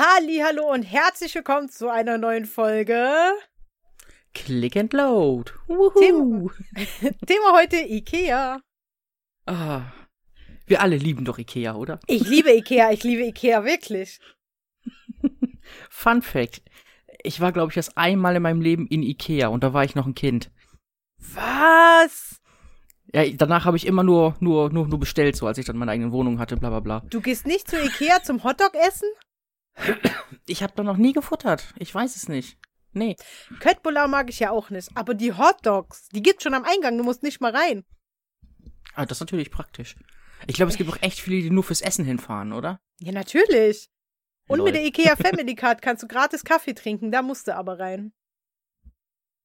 Hallo und herzlich willkommen zu einer neuen Folge. Click and Load. Thema, Thema heute Ikea. Ah, wir alle lieben doch Ikea, oder? Ich liebe Ikea, ich liebe Ikea wirklich. Fun Fact. Ich war, glaube ich, erst einmal in meinem Leben in Ikea und da war ich noch ein Kind. Was? Ja, danach habe ich immer nur, nur, nur, nur bestellt, so als ich dann meine eigene Wohnung hatte, bla bla bla. Du gehst nicht zu Ikea zum Hotdog essen? Ich habe da noch nie gefuttert. Ich weiß es nicht. Nee. Köttbullar mag ich ja auch nicht. Aber die Hotdogs, die gibt's schon am Eingang. Du musst nicht mal rein. Ah, das ist natürlich praktisch. Ich glaube, es gibt auch echt viele, die nur fürs Essen hinfahren, oder? Ja, natürlich. Und Lol. mit der Ikea Family Card kannst du gratis Kaffee trinken. Da musst du aber rein.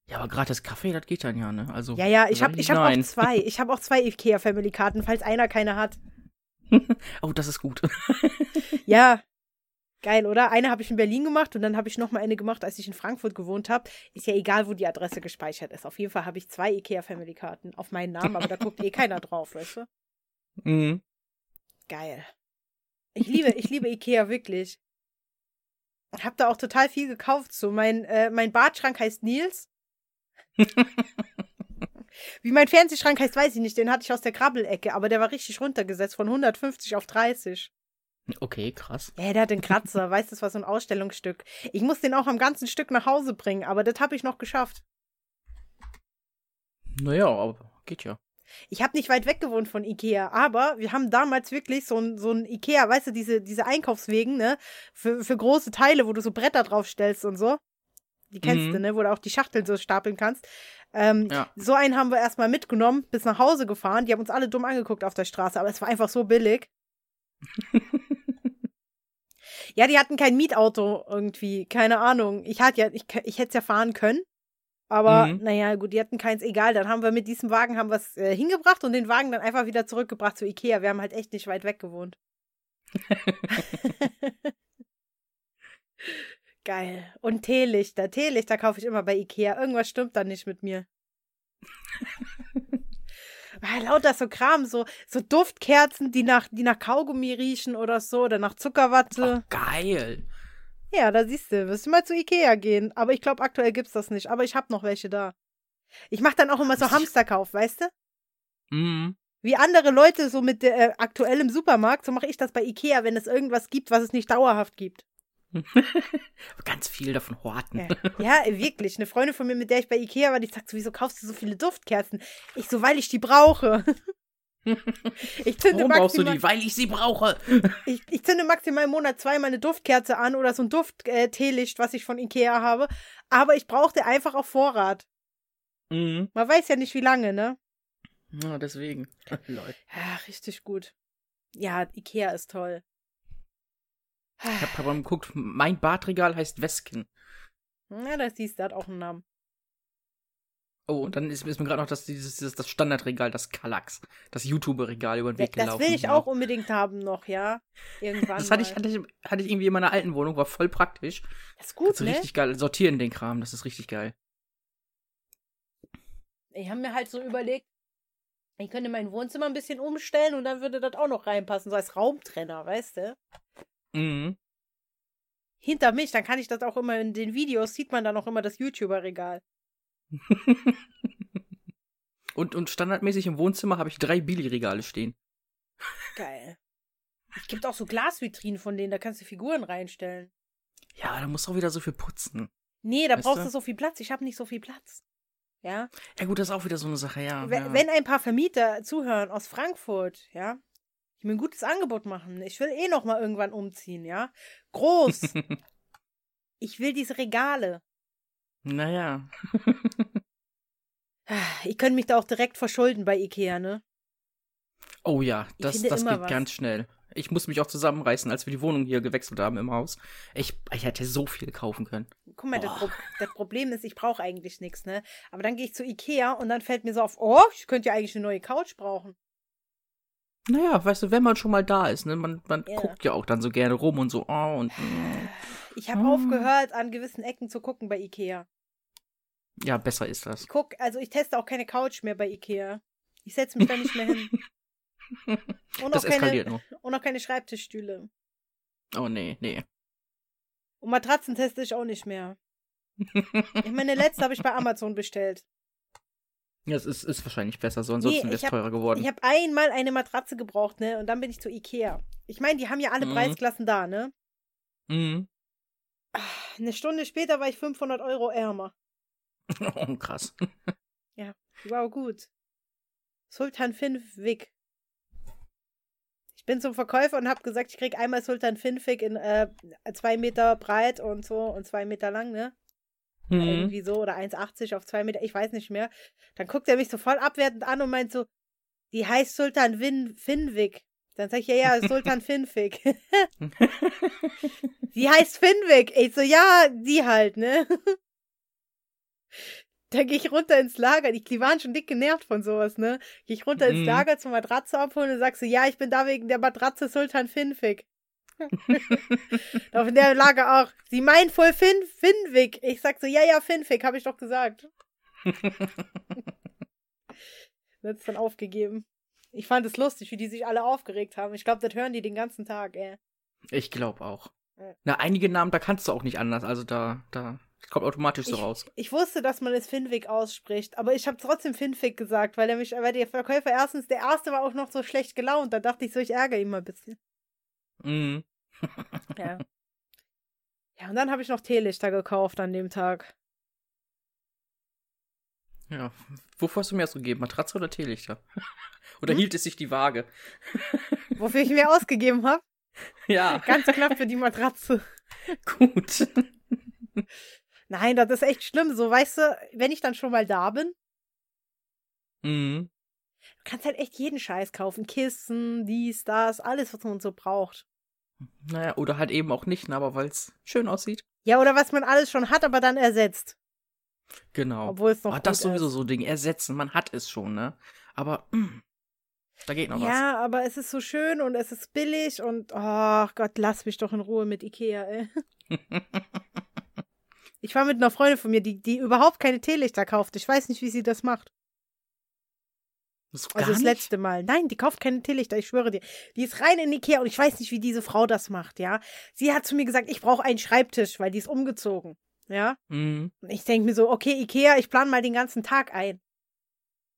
Ja, aber gratis Kaffee, das geht dann ja, ne? Also. Ja, ja, ich habe ich hab auch zwei. Ich habe auch zwei Ikea Family Karten, falls einer keine hat. Oh, das ist gut. Ja. Geil, oder? Eine habe ich in Berlin gemacht und dann habe ich noch mal eine gemacht, als ich in Frankfurt gewohnt habe. Ist ja egal, wo die Adresse gespeichert ist. Auf jeden Fall habe ich zwei Ikea Family Karten auf meinen Namen, aber da guckt eh keiner drauf, weißt du? mhm. Geil. Ich liebe, ich liebe Ikea wirklich. Und hab da auch total viel gekauft. So, mein, äh, mein Badschrank heißt Nils. Wie mein Fernsehschrank heißt, weiß ich nicht. Den hatte ich aus der Krabbelecke, aber der war richtig runtergesetzt von 150 auf 30. Okay, krass. Ja, der hat den Kratzer. weißt du, das war so ein Ausstellungsstück. Ich muss den auch am ganzen Stück nach Hause bringen, aber das habe ich noch geschafft. Naja, aber geht ja. Ich habe nicht weit weg gewohnt von Ikea, aber wir haben damals wirklich so ein, so ein Ikea, weißt du, diese, diese Einkaufswegen, ne? Für, für große Teile, wo du so Bretter draufstellst und so. Die kennst Mhm. du, ne? Wo du auch die Schachteln so stapeln kannst. Ähm, Ja. So einen haben wir erstmal mitgenommen, bis nach Hause gefahren. Die haben uns alle dumm angeguckt auf der Straße, aber es war einfach so billig. Ja, die hatten kein Mietauto irgendwie, keine Ahnung. Ich hatte ja, ich, ich hätte es ja fahren können. Aber Mhm. naja, gut, die hatten keins, egal. Dann haben wir mit diesem Wagen haben wir's, äh, hingebracht und den Wagen dann einfach wieder zurückgebracht zu Ikea. Wir haben halt echt nicht weit weg gewohnt. Geil. Und Teelichter. Teelichter kaufe ich immer bei Ikea. Irgendwas stimmt da nicht mit mir. Ah, lauter so Kram, so, so Duftkerzen, die nach, die nach Kaugummi riechen oder so, oder nach Zuckerwatte. Ach, geil. Ja, da siehst du, wirst du mal zu Ikea gehen. Aber ich glaube, aktuell gibt's das nicht. Aber ich habe noch welche da. Ich mache dann auch immer so Hamsterkauf, weißt du? Mhm. Wie andere Leute so mit der, äh, aktuell im Supermarkt, so mache ich das bei Ikea, wenn es irgendwas gibt, was es nicht dauerhaft gibt. Ganz viel davon horten. Ja, ja wirklich. Eine Freundin von mir, mit der ich bei Ikea war, die sagt so, wieso kaufst du so viele Duftkerzen? Ich so, weil ich die brauche. Ich zünde, Warum brauchst du die? Weil ich sie brauche. ich, ich zünde maximal im Monat zweimal eine Duftkerze an oder so ein Duft-Teelicht, was ich von Ikea habe. Aber ich brauchte einfach auf Vorrat. Mhm. Man weiß ja nicht, wie lange, ne? Ja, deswegen. Ja, richtig gut. Ja, Ikea ist toll. Ich hab aber mal geguckt, mein Badregal heißt Wesken. Ja, das siehst du, hat auch einen Namen. Oh, und dann ist, ist mir gerade noch das, dieses, das Standardregal, das Kallax. Das YouTuber-Regal über den Weg Das gelaufen. will ich auch unbedingt haben noch, ja. Irgendwann. Das hatte ich, hatte, ich, hatte ich irgendwie in meiner alten Wohnung, war voll praktisch. Das ist gut, Kannst ne? richtig geil sortieren, den Kram, das ist richtig geil. Ich habe mir halt so überlegt, ich könnte mein Wohnzimmer ein bisschen umstellen und dann würde das auch noch reinpassen, so als Raumtrenner, weißt du? Mhm. Hinter mich, dann kann ich das auch immer in den Videos, sieht man dann auch immer das YouTuber-Regal. und, und standardmäßig im Wohnzimmer habe ich drei Billy-Regale stehen. Geil. Es gibt auch so Glasvitrinen von denen, da kannst du Figuren reinstellen. Ja, da musst du auch wieder so viel putzen. Nee, da Weißt brauchst du? so viel Platz. Ich habe nicht so viel Platz. Ja. Ja gut, das ist auch wieder so eine Sache, ja. Wenn, ja. wenn ein paar Vermieter zuhören aus Frankfurt, ja, ich mir ein gutes Angebot machen. Ich will eh noch mal irgendwann umziehen, ja. Groß. ich will diese Regale. naja. Ich könnte mich da auch direkt verschulden bei Ikea, ne? Oh ja, das, das geht was. ganz schnell. Ich muss mich auch zusammenreißen, als wir die Wohnung hier gewechselt haben im Haus. Ich, ich hätte so viel kaufen können. Guck mal, das. Pro das Problem ist, ich brauche eigentlich nichts, ne? Aber dann gehe ich zu Ikea und dann fällt mir so auf, oh, ich könnte ja eigentlich eine neue Couch brauchen. Naja, weißt du, wenn man schon mal da ist, ne, man, man Ja. guckt ja auch dann so gerne rum und so, oh, und mm, Ich habe Hm. aufgehört, an gewissen Ecken zu gucken bei Ikea. ja, besser ist das. Ich guck, also ich teste auch keine Couch mehr bei Ikea. Ich setze mich da nicht mehr hin. Und Das auch, keine, eskaliert nur. und auch keine Schreibtischstühle. Oh nee, nee. Und Matratzen teste ich auch nicht mehr. Ich meine, letzte habe ich bei Amazon bestellt. Ja, es ist, ist wahrscheinlich besser, so ansonsten Nee, wäre es teurer geworden. Ich habe einmal eine Matratze gebraucht, ne? Und dann bin ich zu Ikea. Ich meine, die haben ja alle Mhm. Preisklassen da, ne? mhm. Eine Stunde später war ich 500 Euro ärmer. Oh, krass. War aber gut. Sultan Finwig. Ich bin zum Verkäufer und habe gesagt, ich krieg einmal Sultan Finwig in äh, zwei Meter breit und so und zwei Meter lang, ne? Mhm. Irgendwie so oder 1,80 auf zwei Meter, ich weiß nicht mehr. Dann guckt er mich so voll abwertend an und meint so, die heißt Sultan Win Finwig. Dann sag ich, ja, ja, Sultan Finwig. Sie heißt Finwig. Ich so, ja, die halt, ne? Da gehe ich runter ins Lager. Die, die waren schon dick genervt von sowas, ne? Gehe ich runter ins Mhm. Lager zur Matratze abholen und sagst so, ja, ich bin da wegen der Matratze Sultan Finwig. Auf der Lager auch. Sie meint wohl Fin Finwig. Ich sag so, ja, ja, Finwig, habe ich doch gesagt. Wird es dann aufgegeben. Ich fand es lustig, wie die sich alle aufgeregt haben. Ich glaube, das hören die den ganzen Tag, ey. Ich glaube auch. Ja. Na, einige Namen, da kannst du auch nicht anders. Also da, da kommt automatisch so raus. Ich wusste, dass man es Finwig ausspricht, aber ich habe trotzdem Finwig gesagt, weil er mich, weil der Verkäufer erstens, der erste war auch noch so schlecht gelaunt. Da dachte ich so, ich ärgere ihn mal ein bisschen. Mhm. Ja. Ja, und dann habe ich noch Teelichter gekauft an dem Tag. Ja. Wofür hast du mir ausgegeben? Matratze oder Teelichter? oder Hm? hielt es sich die Waage? Wofür ich mir ausgegeben habe. Ja, Ganz knapp für die Matratze. gut. Nein, das ist echt schlimm. So, weißt du, wenn ich dann schon mal da bin, mhm. Du kannst halt echt jeden Scheiß kaufen. Kissen, dies, das, alles, was man so braucht. Naja, oder halt eben auch nicht, ne, aber weil es schön aussieht. Ja, oder was man alles schon hat, aber dann ersetzt. Genau. Obwohl es noch Ah, das gut sowieso ist. so Ding. Ersetzen, man hat es schon, ne? Aber mm, da geht noch Ja, aber es ist so schön und es ist billig und oh Gott, lass mich doch in Ruhe mit Ikea, ey. was. Ich war mit einer Freundin von mir, die, die überhaupt keine Teelichter kauft. Ich weiß nicht, wie sie das macht. Das ist Also das nicht? letzte Mal. Nein, die kauft keine Teelichter, ich schwöre dir. Die ist rein in Ikea und ich weiß nicht, wie diese Frau das macht, ja. Sie hat zu mir gesagt, ich brauche einen Schreibtisch, weil die ist umgezogen. Ja. Mhm. Und ich denke mir so, okay, Ikea, ich plane mal den ganzen Tag ein.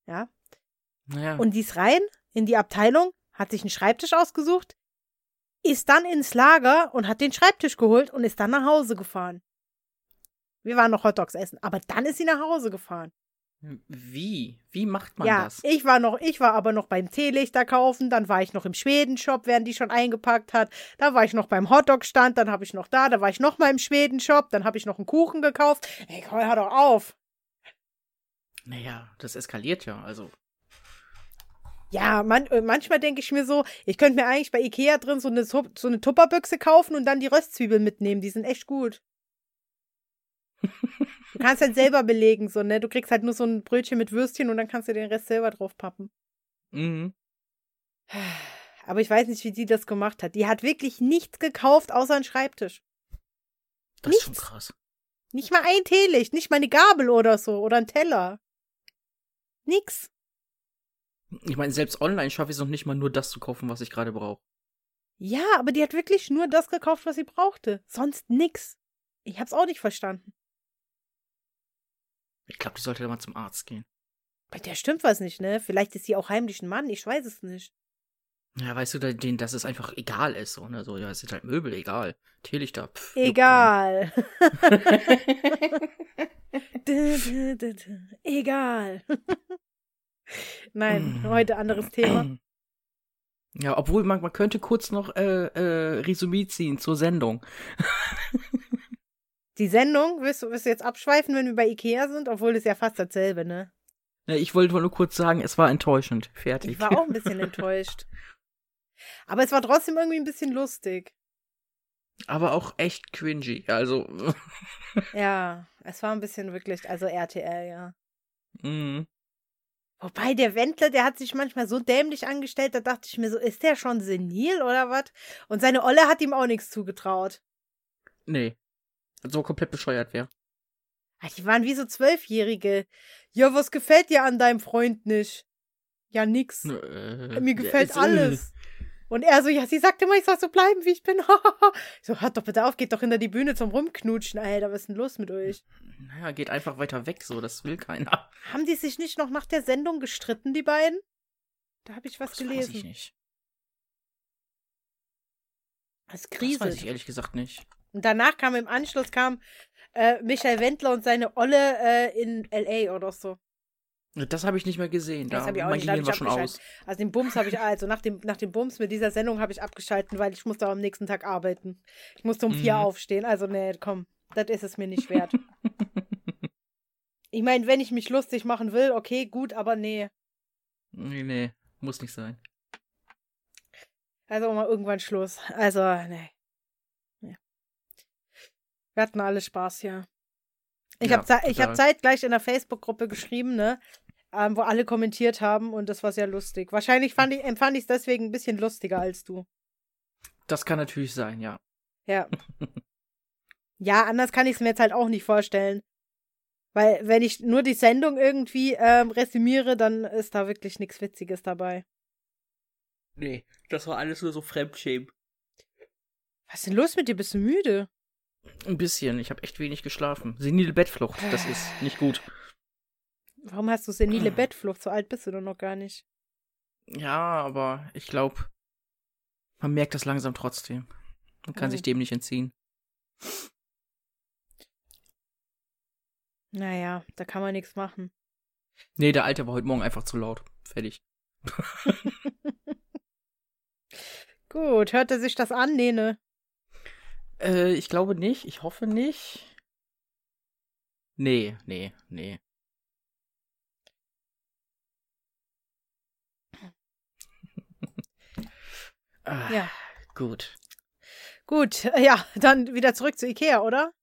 Ja. Naja. Und die ist rein in die Abteilung, hat sich einen Schreibtisch ausgesucht, ist dann ins Lager und hat den Schreibtisch geholt und ist dann nach Hause gefahren. Wir waren noch Hotdogs essen, aber dann ist sie nach Hause gefahren. Wie? Wie macht man ja, das? ich war noch, ich war aber noch beim Teelichter kaufen, dann war ich noch im Schwedenshop, während die schon eingepackt hat. Da war ich noch beim Hotdog-Stand, dann habe ich noch da, da war ich noch mal im Schwedenshop, dann habe ich noch einen Kuchen gekauft. Ey, komm, hör doch auf. Naja, das eskaliert ja. Also, Ja, man, äh, manchmal denke ich mir so, ich könnte mir eigentlich bei Ikea drin so eine, so eine Tupperbüchse kaufen und dann die Röstzwiebeln mitnehmen. Die sind echt gut. Du kannst halt selber belegen, so, ne? Du kriegst halt nur so ein Brötchen mit Würstchen und dann kannst du den Rest selber drauf pappen. mhm. Aber ich weiß nicht, wie die das gemacht hat. Die hat wirklich nichts gekauft, außer einen Schreibtisch. das ist schon Nichts. krass. Nicht mal ein Teelicht, nicht mal eine Gabel oder so oder ein Teller. Nix. Ich meine, selbst online schaffe ich es noch nicht mal nur das zu kaufen, was ich gerade brauche. Ja, aber die hat wirklich nur das gekauft, was sie brauchte. Sonst nix. Ich hab's auch nicht verstanden. Ich glaube, die sollte da mal zum Arzt gehen. Bei der stimmt was nicht, ne? Vielleicht ist sie auch heimlich ein Mann, ich weiß es nicht. Ja, weißt du, denen, dass es einfach egal ist, so, ne? So, ja, es sind halt Möbel, egal. Teelichter, pff. Egal. dü, dü, dü. Egal. Nein, Mm. heute anderes Thema. Ja, obwohl man, man könnte kurz noch äh, äh, Resümee ziehen zur Sendung. Die Sendung, willst du, willst du jetzt abschweifen, wenn wir bei Ikea sind? Obwohl das ist ja fast dasselbe, ne? Ja, ich wollte nur kurz sagen, es war enttäuschend. Fertig. Ich war auch ein bisschen enttäuscht. Aber es war trotzdem irgendwie ein bisschen lustig. Aber auch echt cringy. Also, Ja, es war ein bisschen wirklich, also RTL, ja. mm. Wobei der Wendler, der hat sich manchmal so dämlich angestellt, da dachte ich mir so, ist der schon senil oder was? Und seine Olle hat ihm auch nichts zugetraut. nee. So komplett bescheuert wäre. Ah, Die waren wie so Zwölfjährige. Ja, was gefällt dir an deinem Freund nicht? Ja, nix. Äh, Mir gefällt es- alles. Und er so, ja, sie sagte immer, ich soll so bleiben, wie ich bin. so, hört doch bitte auf, geht doch hinter die Bühne zum Rumknutschen. Alter, was ist denn los mit euch? Naja, geht einfach weiter weg, so, das will keiner. Haben die sich nicht noch nach der Sendung gestritten, die beiden? Da habe ich was das gelesen. Weiß ich nicht. Das Das weiß kriselt. ich ehrlich gesagt nicht. Und danach kam im Anschluss kam äh, Michael Wendler und seine Olle äh, in L.A. oder so. Das habe ich nicht mehr gesehen. Das Da hab ich auch mein nicht, Gehirn war schon abgeschaltet. aus. Also den Bums habe ich, also nach dem, nach dem Bums mit dieser Sendung habe ich abgeschalten, weil ich musste am nächsten Tag arbeiten. Ich musste um vier Mhm. aufstehen. Also nee, komm, das ist es mir nicht wert. ich meine, wenn ich mich lustig machen will, okay, gut, aber nee. Nee, nee, muss nicht sein. Also mal irgendwann Schluss. Also, nee. Wir hatten alle Spaß hier. Ich Ja, habe ich hab zeitgleich in der Facebook-Gruppe geschrieben, ne? Ähm, wo alle kommentiert haben und das war sehr lustig. Wahrscheinlich fand ich, empfand ich es deswegen ein bisschen lustiger als du. Das kann natürlich sein, ja. Ja. ja, anders kann ich es mir jetzt halt auch nicht vorstellen. Weil, wenn ich nur die Sendung irgendwie ähm, resümiere, dann ist da wirklich nichts Witziges dabei. Nee, das war alles nur so Fremdschämen. Was ist denn los mit dir? Bist du müde? Ein bisschen, ich habe echt wenig geschlafen. Senile Bettflucht, das ist nicht gut. Warum hast du senile Bettflucht? So alt bist du doch noch gar nicht. Ja, aber ich glaube, man merkt das langsam trotzdem. Man kann Mhm. sich dem nicht entziehen. Naja, da kann man nichts machen. Nee, der Alte war heute Morgen einfach zu laut. Fertig. Gut, hört er sich das an? Nee, ne? Äh, ich glaube nicht. Ich hoffe nicht. Nee, nee, nee. ah, Ja. Gut. Gut, äh, ja, dann wieder zurück zu Ikea, oder?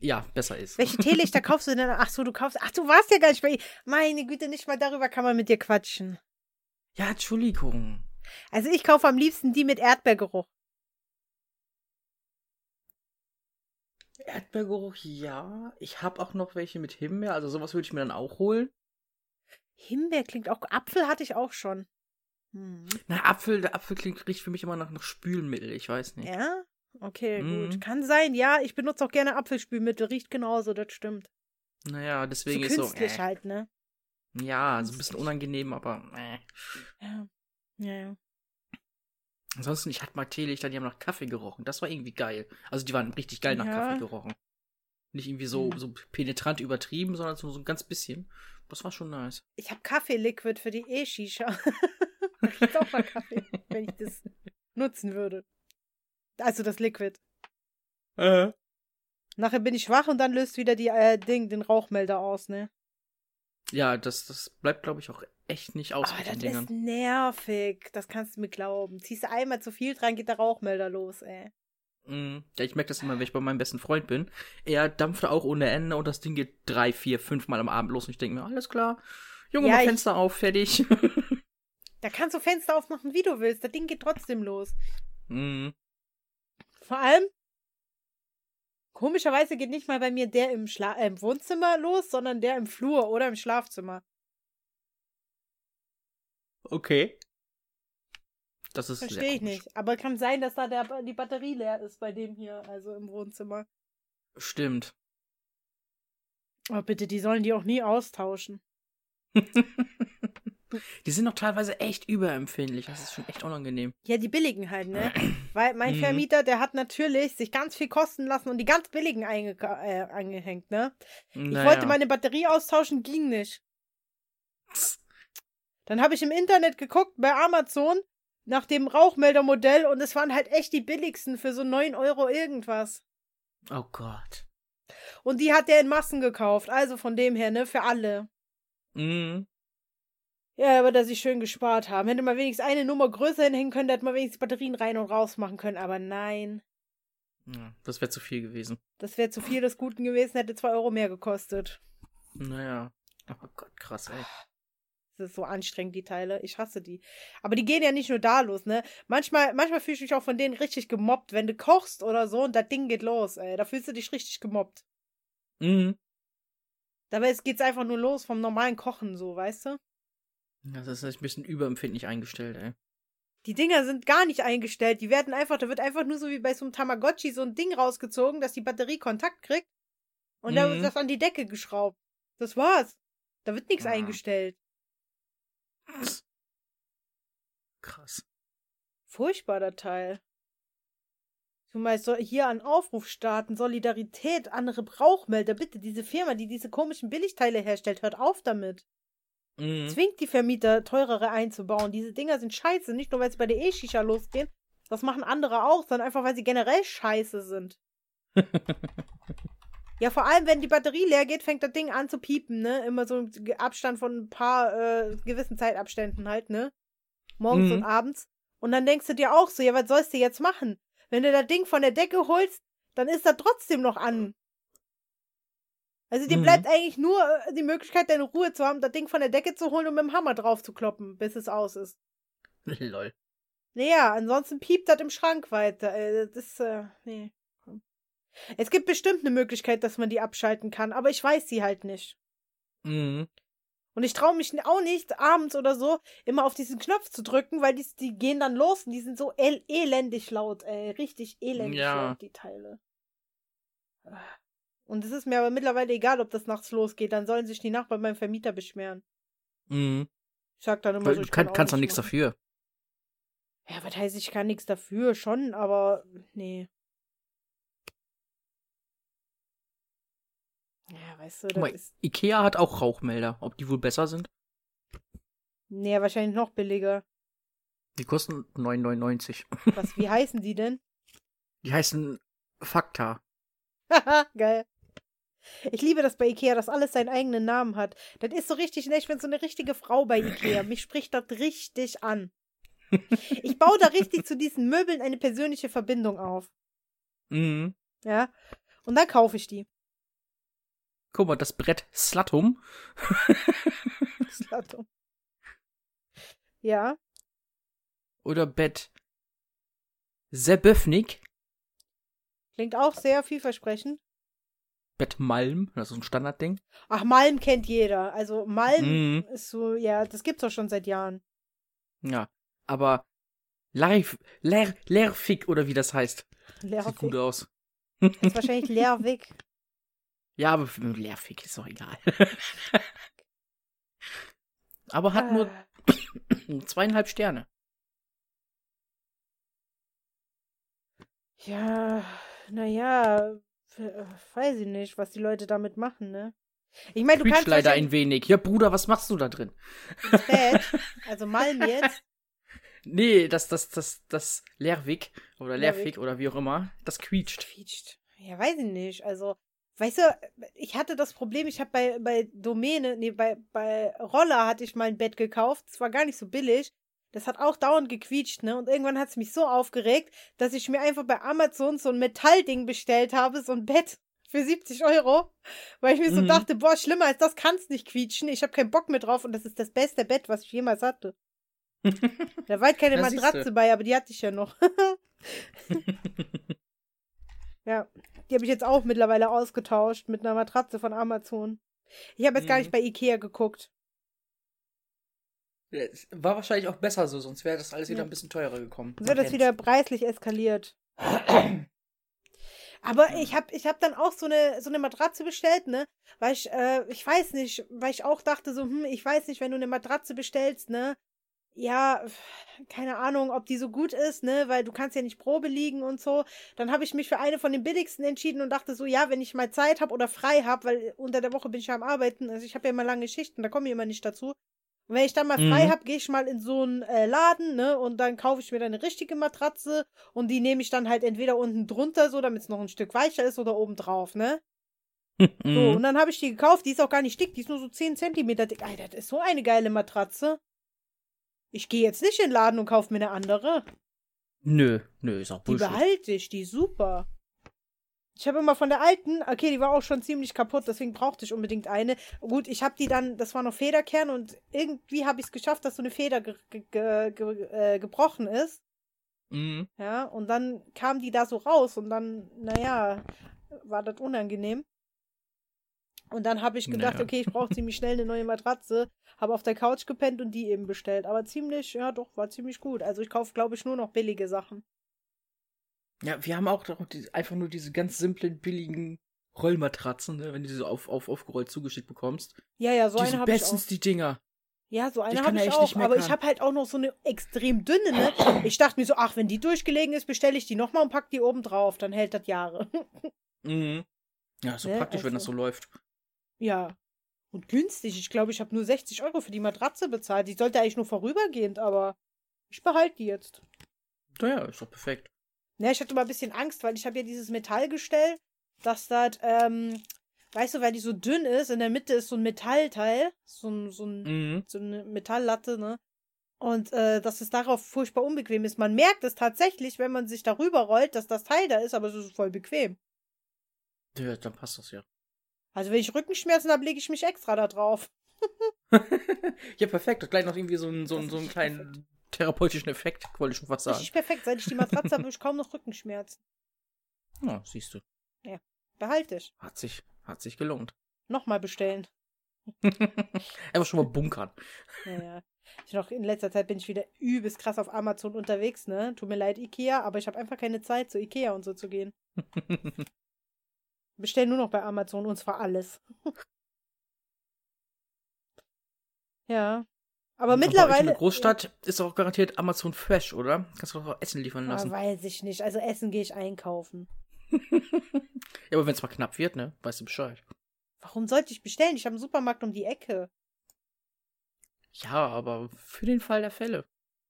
Ja, besser ist. Welche Teelichter kaufst du denn? Ach so, du kaufst. Ach, du warst ja gar nicht bei. Meine Güte, nicht mal darüber kann man mit dir quatschen. Ja, Entschuldigung. Also ich kaufe am liebsten die mit Erdbeergeruch. Erdbeergeruch, ja. Ich habe auch noch welche mit Himbeer, also sowas würde ich mir dann auch holen. Himbeer klingt auch. Apfel hatte ich auch schon. Hm. Na, Apfel, der Apfel klingt, riecht für mich immer nach, nach Spülmittel, ich weiß nicht. Ja? Okay, Mhm. gut. Kann sein, ja. Ich benutze auch gerne Apfelspülmittel. Riecht genauso, das stimmt. Naja, So deswegen ist künstlich so. Äh, halt, ne? ja, so ein bisschen unangenehm, aber äh. Ja. Ja, ja. Ansonsten, ich hatte mal Teelichter, die haben nach Kaffee gerochen. Das war irgendwie geil. Also die waren richtig geil nach Ja. Kaffee gerochen. Nicht irgendwie so, Mhm. so penetrant übertrieben, sondern so, so ein ganz bisschen. Das war schon nice. Ich habe Kaffee-Liquid für die E-Shisha. das riecht auch nach Kaffee, wenn ich das nutzen würde. Also das Liquid. Äh. Nachher bin ich wach und dann löst wieder die äh, Ding, den Rauchmelder aus, ne? Ja, das, das bleibt, glaube ich, auch echt nicht aus Aber mit das den Dingern. ist nervig. Das kannst du mir glauben. Ziehst du einmal zu viel dran, geht der Rauchmelder los, ey. Mhm. Ja, ich merke das immer, wenn ich bei meinem besten Freund bin. Er dampft auch ohne Ende und das Ding geht drei, vier, fünf Mal am Abend los und ich denke mir, alles klar. Junge, Ja, mach Fenster auf, fertig. Da kannst du Fenster aufmachen, wie du willst. Das Ding geht trotzdem los. mhm. Vor allem, komischerweise geht nicht mal bei mir der im, Schla äh, im Wohnzimmer los, sondern der im Flur oder im Schlafzimmer. Okay. Das ist Verstehe ich komisch. nicht. Aber kann sein, dass da der, die Batterie leer ist bei dem hier, also im Wohnzimmer. Stimmt. Oh, bitte, die sollen die auch nie austauschen. Die sind doch teilweise echt überempfindlich. Das ist schon echt unangenehm. Ja, die billigen halt, ne? Weil mein Mhm. Vermieter, der hat natürlich sich ganz viel kosten lassen und die ganz billigen einge äh, angehängt, ne? Ich wollte meine Batterie austauschen, ging nicht. Dann habe ich im Internet geguckt bei Amazon nach dem Rauchmeldermodell und es waren halt echt die billigsten für so 9 Euro irgendwas. Oh Gott. Und die hat er in Massen gekauft, also von dem her, ne, für alle. Mhm. Ja, aber dass sie schön gespart haben. Hätte man wenigstens eine Nummer größer hinhängen können, da hätte man wenigstens Batterien rein und raus machen können, aber nein. Ja, das wäre zu viel gewesen. Das wäre zu viel des Guten gewesen, hätte 2 Euro mehr gekostet. Naja. Oh Gott, krass, ey. Das ist so anstrengend, die Teile. Ich hasse die. Aber die gehen ja nicht nur da los, ne? Manchmal, manchmal fühle ich mich auch von denen richtig gemobbt, wenn du kochst oder so und das Ding geht los, ey. Da fühlst du dich richtig gemobbt. Mhm. Dabei es geht's einfach nur los vom normalen Kochen, so, weißt du? Das ist ein bisschen überempfindlich eingestellt, ey. Die Dinger sind gar nicht eingestellt. Die werden einfach, da wird einfach nur so wie bei so einem Tamagotchi so ein Ding rausgezogen, dass die Batterie Kontakt kriegt. Und dann wird Mhm. das an die Decke geschraubt. Das war's. Da wird nichts Ah. eingestellt. Krass. Furchtbar, der Teil. Meinst, soll hier an Aufruf starten, Solidarität, andere Brauchmelder, bitte, diese Firma, die diese komischen Billigteile herstellt, hört auf damit. Mhm. Zwingt die Vermieter, teurere einzubauen. Diese Dinger sind scheiße, nicht nur, weil es bei der E-Shisha losgeht. Das machen andere auch, sondern einfach, weil sie generell scheiße sind. Ja, vor allem, wenn die Batterie leer geht, fängt das Ding an zu piepen, ne? Immer so im Abstand von ein paar äh, gewissen Zeitabständen halt, ne? Morgens Mhm. und abends. Und dann denkst du dir auch so, ja, was sollst du jetzt machen? Wenn du das Ding von der Decke holst, dann ist das trotzdem noch an. Also dir Mhm. bleibt eigentlich nur äh, die Möglichkeit, deine Ruhe zu haben, das Ding von der Decke zu holen und mit dem Hammer drauf zu kloppen, bis es aus ist. Lol. Naja, ansonsten piept das im Schrank weiter. Äh, Das ist, äh, nee. Es gibt bestimmt eine Möglichkeit, dass man die abschalten kann, aber ich weiß sie halt nicht. Mhm. Und ich traue mich auch nicht, abends oder so, immer auf diesen Knopf zu drücken, weil die, die gehen dann los und die sind so el elendig laut, ey. Richtig elendig Ja. laut, die Teile. Und es ist mir aber mittlerweile egal, ob das nachts losgeht. Dann sollen sich die Nachbarn beim Vermieter beschweren. Mhm. Ich sag dann immer Weil so, du ich kann, kann kannst doch nichts dafür. Ja, was heißt, ich kann nichts dafür, schon, aber nee. Ja, weißt du, das mal, ist. Ikea hat auch Rauchmelder. Ob die wohl besser sind? Nee, wahrscheinlich noch billiger. Die kosten 9,99. Was, wie heißen die denn? Die heißen Fakta. Haha, geil. Ich liebe das bei Ikea, dass alles seinen eigenen Namen hat. Das ist so richtig nett. Bin so eine richtige Frau bei Ikea. Mich spricht das richtig an. Ich baue da richtig zu diesen Möbeln eine persönliche Verbindung auf. Mhm. Ja. Und dann kaufe ich die. Guck mal, das Brett Slatum. Slatum. Ja. Oder Bett Seböfnik. Klingt auch sehr vielversprechend. Bett Malm. Das ist ein Standardding. Ach, Malm kennt jeder. Also Malm Mhm. ist so, ja, das gibt's doch schon seit Jahren. Ja. Aber Larif, Ler, Lerfik oder wie das heißt. Sieht Leerweg. gut aus. Ist wahrscheinlich Leerweg. Ja, aber für Lerfik ist doch egal. aber hat nur Ah. zweieinhalb Sterne. Ja, naja, weiß ich nicht, was die Leute damit machen, ne? Ich meine, du kannst leider ein wenig. Ja, Bruder, was machst du da drin? ins Bett, also Malm jetzt. Nee, das, das, das, das Lerwick oder. Lerfik oder wie auch immer, das quietscht. Quietscht. Ja, weiß ich nicht. Also, weißt du, ich hatte das Problem, ich habe bei, bei Domäne, nee, bei, bei Roller hatte ich mal ein Bett gekauft. Das war gar nicht so billig. Das hat auch dauernd gequietscht, ne? Und irgendwann hat es mich so aufgeregt, dass ich mir einfach bei Amazon so ein Metallding bestellt habe, so ein Bett für 70 Euro. Weil ich mir so Mhm. dachte, boah, schlimmer als das kann's nicht quietschen. Ich habe keinen Bock mehr drauf und das ist das beste Bett, was ich jemals hatte. Da war halt keine siehste. Matratze bei, aber die hatte ich ja noch. ja, die habe ich jetzt auch mittlerweile ausgetauscht mit einer Matratze von Amazon. Ich habe jetzt gar Mhm. nicht bei Ikea geguckt. War wahrscheinlich auch besser so, sonst wäre das alles wieder Ja. ein bisschen teurer gekommen. Wird das wieder preislich eskaliert. Aber ich habe ich hab dann auch so eine, so eine Matratze bestellt, ne? Weil ich, äh, ich weiß nicht, weil ich auch dachte so, hm, ich weiß nicht, wenn du eine Matratze bestellst, ne? Ja, keine Ahnung, ob die so gut ist, ne? Weil du kannst ja nicht Probe liegen und so. Dann habe ich mich für eine von den billigsten entschieden und dachte so, ja, wenn ich mal Zeit habe oder frei habe, weil unter der Woche bin ich ja am Arbeiten, also ich habe ja immer lange Schichten, da komme ich immer nicht dazu. Und wenn ich dann mal frei Mhm. hab, gehe ich mal in so einen äh, Laden, ne? Und dann kaufe ich mir dann eine richtige Matratze und die nehme ich dann halt entweder unten drunter, so damit es noch ein Stück weicher ist, oder oben drauf, ne? So, Mhm. und dann habe ich die gekauft, die ist auch gar nicht dick, die ist nur so 10 Zentimeter dick. Alter, das ist so eine geile Matratze. Ich gehe jetzt nicht in den Laden und kaufe mir eine andere. Nö, nö, ist auch Die Bullshit. behalte ich, die ist super. Ich habe immer von der alten, okay, die war auch schon ziemlich kaputt, deswegen brauchte ich unbedingt eine. Gut, ich habe die dann, das war noch Federkern und irgendwie habe ich es geschafft, dass so eine Feder ge ge ge äh, gebrochen ist. Mhm. Ja, und dann kam die da so raus und dann, naja, war das unangenehm. Und dann habe ich gedacht, Naja. okay, ich brauche ziemlich schnell eine neue Matratze. Habe auf der Couch gepennt und die eben bestellt. Aber ziemlich, ja doch, war ziemlich gut. Also ich kaufe, glaube ich, nur noch billige Sachen. Ja, wir haben auch die, einfach nur diese ganz simplen, billigen Rollmatratzen, ne, wenn du die so auf, auf, aufgerollt zugeschickt bekommst. Ja, ja, so die eine sind habe ich auch. bestens die Dinger. Ja, so eine habe ich ja echt auch. nicht Aber ich habe halt auch noch so eine extrem dünne, ne? Ich dachte mir so, ach, wenn die durchgelegen ist, bestelle ich die nochmal und pack die oben drauf. Dann hält das Jahre. Mhm. Ja, ist so Ne, praktisch, wenn das so also- läuft. ja. Und günstig. Ich glaube, ich habe nur 60 Euro für die Matratze bezahlt. Die sollte eigentlich nur vorübergehend, aber ich behalte die jetzt. Naja, ist doch perfekt. Ne, ich hatte mal ein bisschen Angst, weil ich habe ja dieses Metallgestell, dass das, ähm, weißt du, weil die so dünn ist, in der Mitte ist so ein Metallteil, so ein, so ein Mhm. so eine Metalllatte, ne? Und äh, dass es darauf furchtbar unbequem ist. Man merkt es tatsächlich, wenn man sich darüber rollt, dass das Teil da ist, aber es ist voll bequem. Ja, dann passt das ja. Also wenn ich Rückenschmerzen habe, lege ich mich extra da drauf. ja, perfekt. Das gleich noch irgendwie so einen, so einen, so einen kleinen. Therapeutischen Effekt, wollte ich schon fast sagen. Richtig perfekt. Seit ich die Matratze habe, habe ich kaum noch Rückenschmerzen. Ja, siehst du. Behalte ich. Hat sich, hat sich gelohnt. Nochmal bestellen. Einfach schon mal bunkern. Naja. Ich noch in letzter Zeit bin ich wieder übelst krass auf Amazon unterwegs, ne? Tut mir leid, Ikea, aber ich habe einfach keine Zeit, zu Ikea und so zu gehen. Bestell nur noch bei Amazon und zwar alles. ja. Aber euch in mittlerweile. der Großstadt ist auch garantiert Amazon Fresh, oder? Kannst du doch auch Essen liefern Ja, lassen. weiß ich nicht. Also Essen gehe ich einkaufen. ja, aber wenn es mal knapp wird, ne? Weißt du Bescheid. Warum sollte ich bestellen? Ich habe einen Supermarkt um die Ecke. Ja, aber für den Fall der Fälle.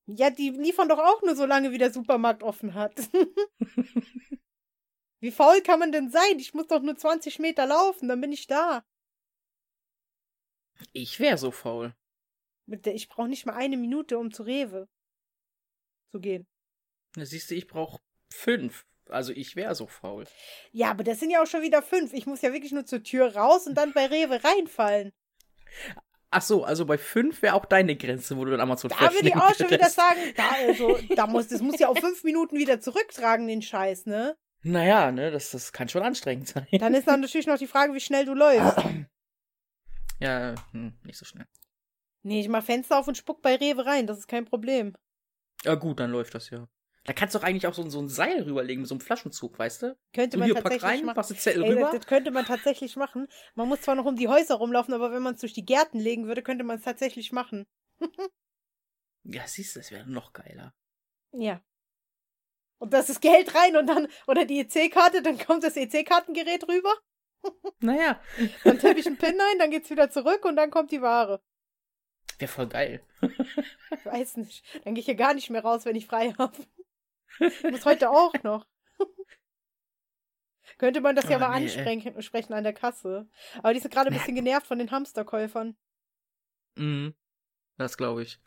Ja, die liefern doch auch nur so lange, wie der Supermarkt offen hat. wie faul kann man denn sein? Ich muss doch nur 20 Meter laufen, dann bin ich da. Ich wäre so faul. Ich brauche nicht mal eine Minute, um zu Rewe zu gehen. Na, siehst du, ich brauche fünf. Also ich wäre so faul. Ja, aber das sind ja auch schon wieder fünf. Ich muss ja wirklich nur zur Tür raus und dann bei Rewe reinfallen. Ach so, also bei fünf wäre auch deine Grenze, wo du dann Amazon Da würde ich auch schon wieder sagen, da, also, da muss, das muss ja auf fünf Minuten wieder zurücktragen, den Scheiß, ne? Naja, ne, das, das kann schon anstrengend sein. Dann ist dann natürlich noch die Frage, wie schnell du läufst. Ja, hm, nicht so schnell. Nee, ich mach Fenster auf und spuck bei Rewe rein, das ist kein Problem. Ja gut, dann läuft das ja. Da kannst du doch eigentlich auch so, so ein Seil rüberlegen mit so einem Flaschenzug, weißt du? Könnte So man hier, tatsächlich rein, machen. machst du Zettel Ey, rüber. das, das könnte man tatsächlich machen. Man muss zwar noch um die Häuser rumlaufen, aber wenn man es durch die Gärten legen würde, könnte man es tatsächlich machen. Ja, siehst du, das wäre noch geiler. Ja. Und das ist Geld rein und dann, oder die EC-Karte, dann kommt das EC-Kartengerät rüber, Naja, dann tippe ich einen PIN ein, dann geht's wieder zurück und dann kommt die Ware. Wäre voll geil. Ich weiß nicht. Dann gehe ich hier gar nicht mehr raus, wenn ich frei habe. Muss heute auch noch. Könnte man das ja Oh, mal nee, ansprechen sprechen an der Kasse. Aber die sind gerade ein bisschen genervt von den Hamsterkäufern. Mhm. Das glaube ich.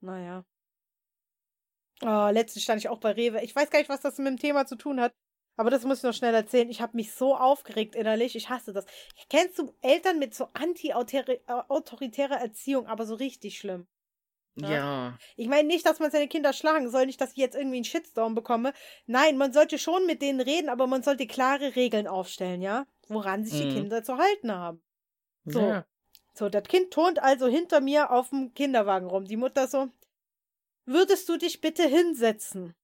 Naja. Oh, letztens stand ich auch bei Rewe. Ich weiß gar nicht, was das mit dem Thema zu tun hat. Aber das muss ich noch schnell erzählen. Ich habe mich so aufgeregt innerlich. Ich hasse das. Kennst du Eltern mit so anti-autoritärer Erziehung, aber so richtig schlimm? Ja. Ja. Ich meine nicht, dass man seine Kinder schlagen soll, nicht, dass ich jetzt irgendwie einen Shitstorm bekomme. Nein, man sollte schon mit denen reden, aber man sollte klare Regeln aufstellen, ja? Woran sich die Mhm. Kinder zu halten haben. So. Ja. So, das Kind turnt also hinter mir auf dem Kinderwagen rum. Die Mutter so, würdest du dich bitte hinsetzen?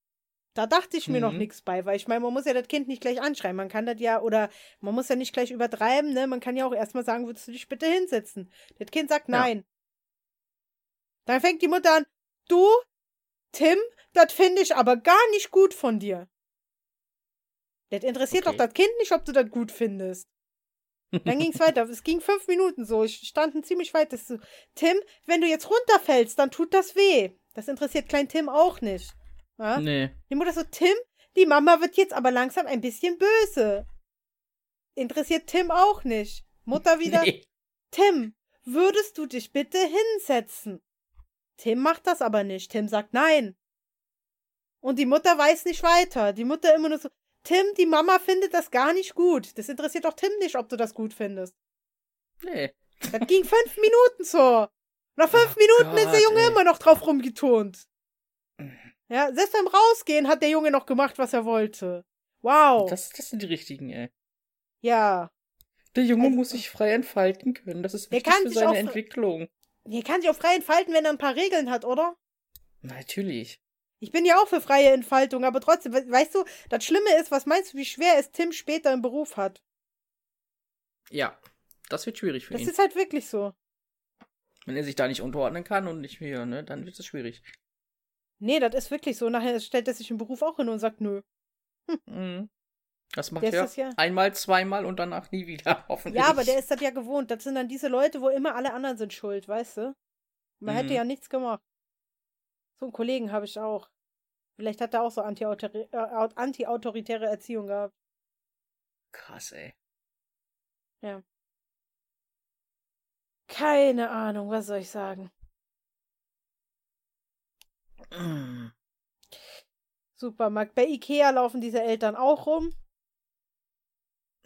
Da dachte ich mir noch Mhm. nichts bei, weil ich meine, man muss ja das Kind nicht gleich anschreien. Man kann das ja, oder man muss ja nicht gleich übertreiben, ne? Man kann ja auch erstmal sagen, würdest du dich bitte hinsetzen? Das Kind sagt Ja. nein. Dann fängt die Mutter an, du, Tim, das finde ich aber gar nicht gut von dir. Das interessiert Okay. doch das Kind nicht, ob du das gut findest. Dann ging's weiter. Es ging fünf Minuten so. Ich standen ziemlich weit. Das so, Tim, wenn du jetzt runterfällst, dann tut das weh. Das interessiert klein Tim auch nicht. Ja? Nee. Die Mutter so, Tim, die Mama wird jetzt aber langsam ein bisschen böse. Interessiert Tim auch nicht. Mutter wieder, Nee. Tim, würdest du dich bitte hinsetzen? Tim macht das aber nicht. Tim sagt nein. Und die Mutter weiß nicht weiter. Die Mutter immer nur so, Tim, die Mama findet das gar nicht gut. Das interessiert doch Tim nicht, ob du das gut findest. Nee. Das ging fünf Minuten so. Nach fünf Oh Minuten ist der Gott, Junge ey. immer noch drauf rumgetont. Ja, selbst beim Rausgehen hat der Junge noch gemacht, was er wollte. Wow. Das, das sind die richtigen, ey. ja. Der Junge also, muss sich frei entfalten können. Das ist wichtig für seine Entwicklung. Der kann sich auch frei entfalten, wenn er ein paar Regeln hat, oder? Natürlich. Ich bin ja auch für freie Entfaltung, aber trotzdem, weißt du, das Schlimme ist, was meinst du, wie schwer es Tim später im Beruf hat? Ja, das wird schwierig für das ihn. Das ist halt wirklich so. Wenn er sich da nicht unterordnen kann und nicht mehr, ne, dann wird es schwierig. Nee, das ist wirklich so. Nachher stellt er sich im Beruf auch hin und sagt, nö. Hm. Mhm. Das macht er ja, einmal, zweimal und danach nie wieder, hoffentlich. Ja, aber der ist das ja gewohnt. Das sind dann diese Leute, wo immer alle anderen sind schuld, weißt du? Man mhm. hätte ja nichts gemacht. So einen Kollegen habe ich auch. Vielleicht hat er auch so anti-autoritäre äh, anti Erziehung gehabt. Krass, ey. Ja. Keine Ahnung, was soll ich sagen? Mm. Supermarkt. Bei Ikea laufen diese Eltern auch rum.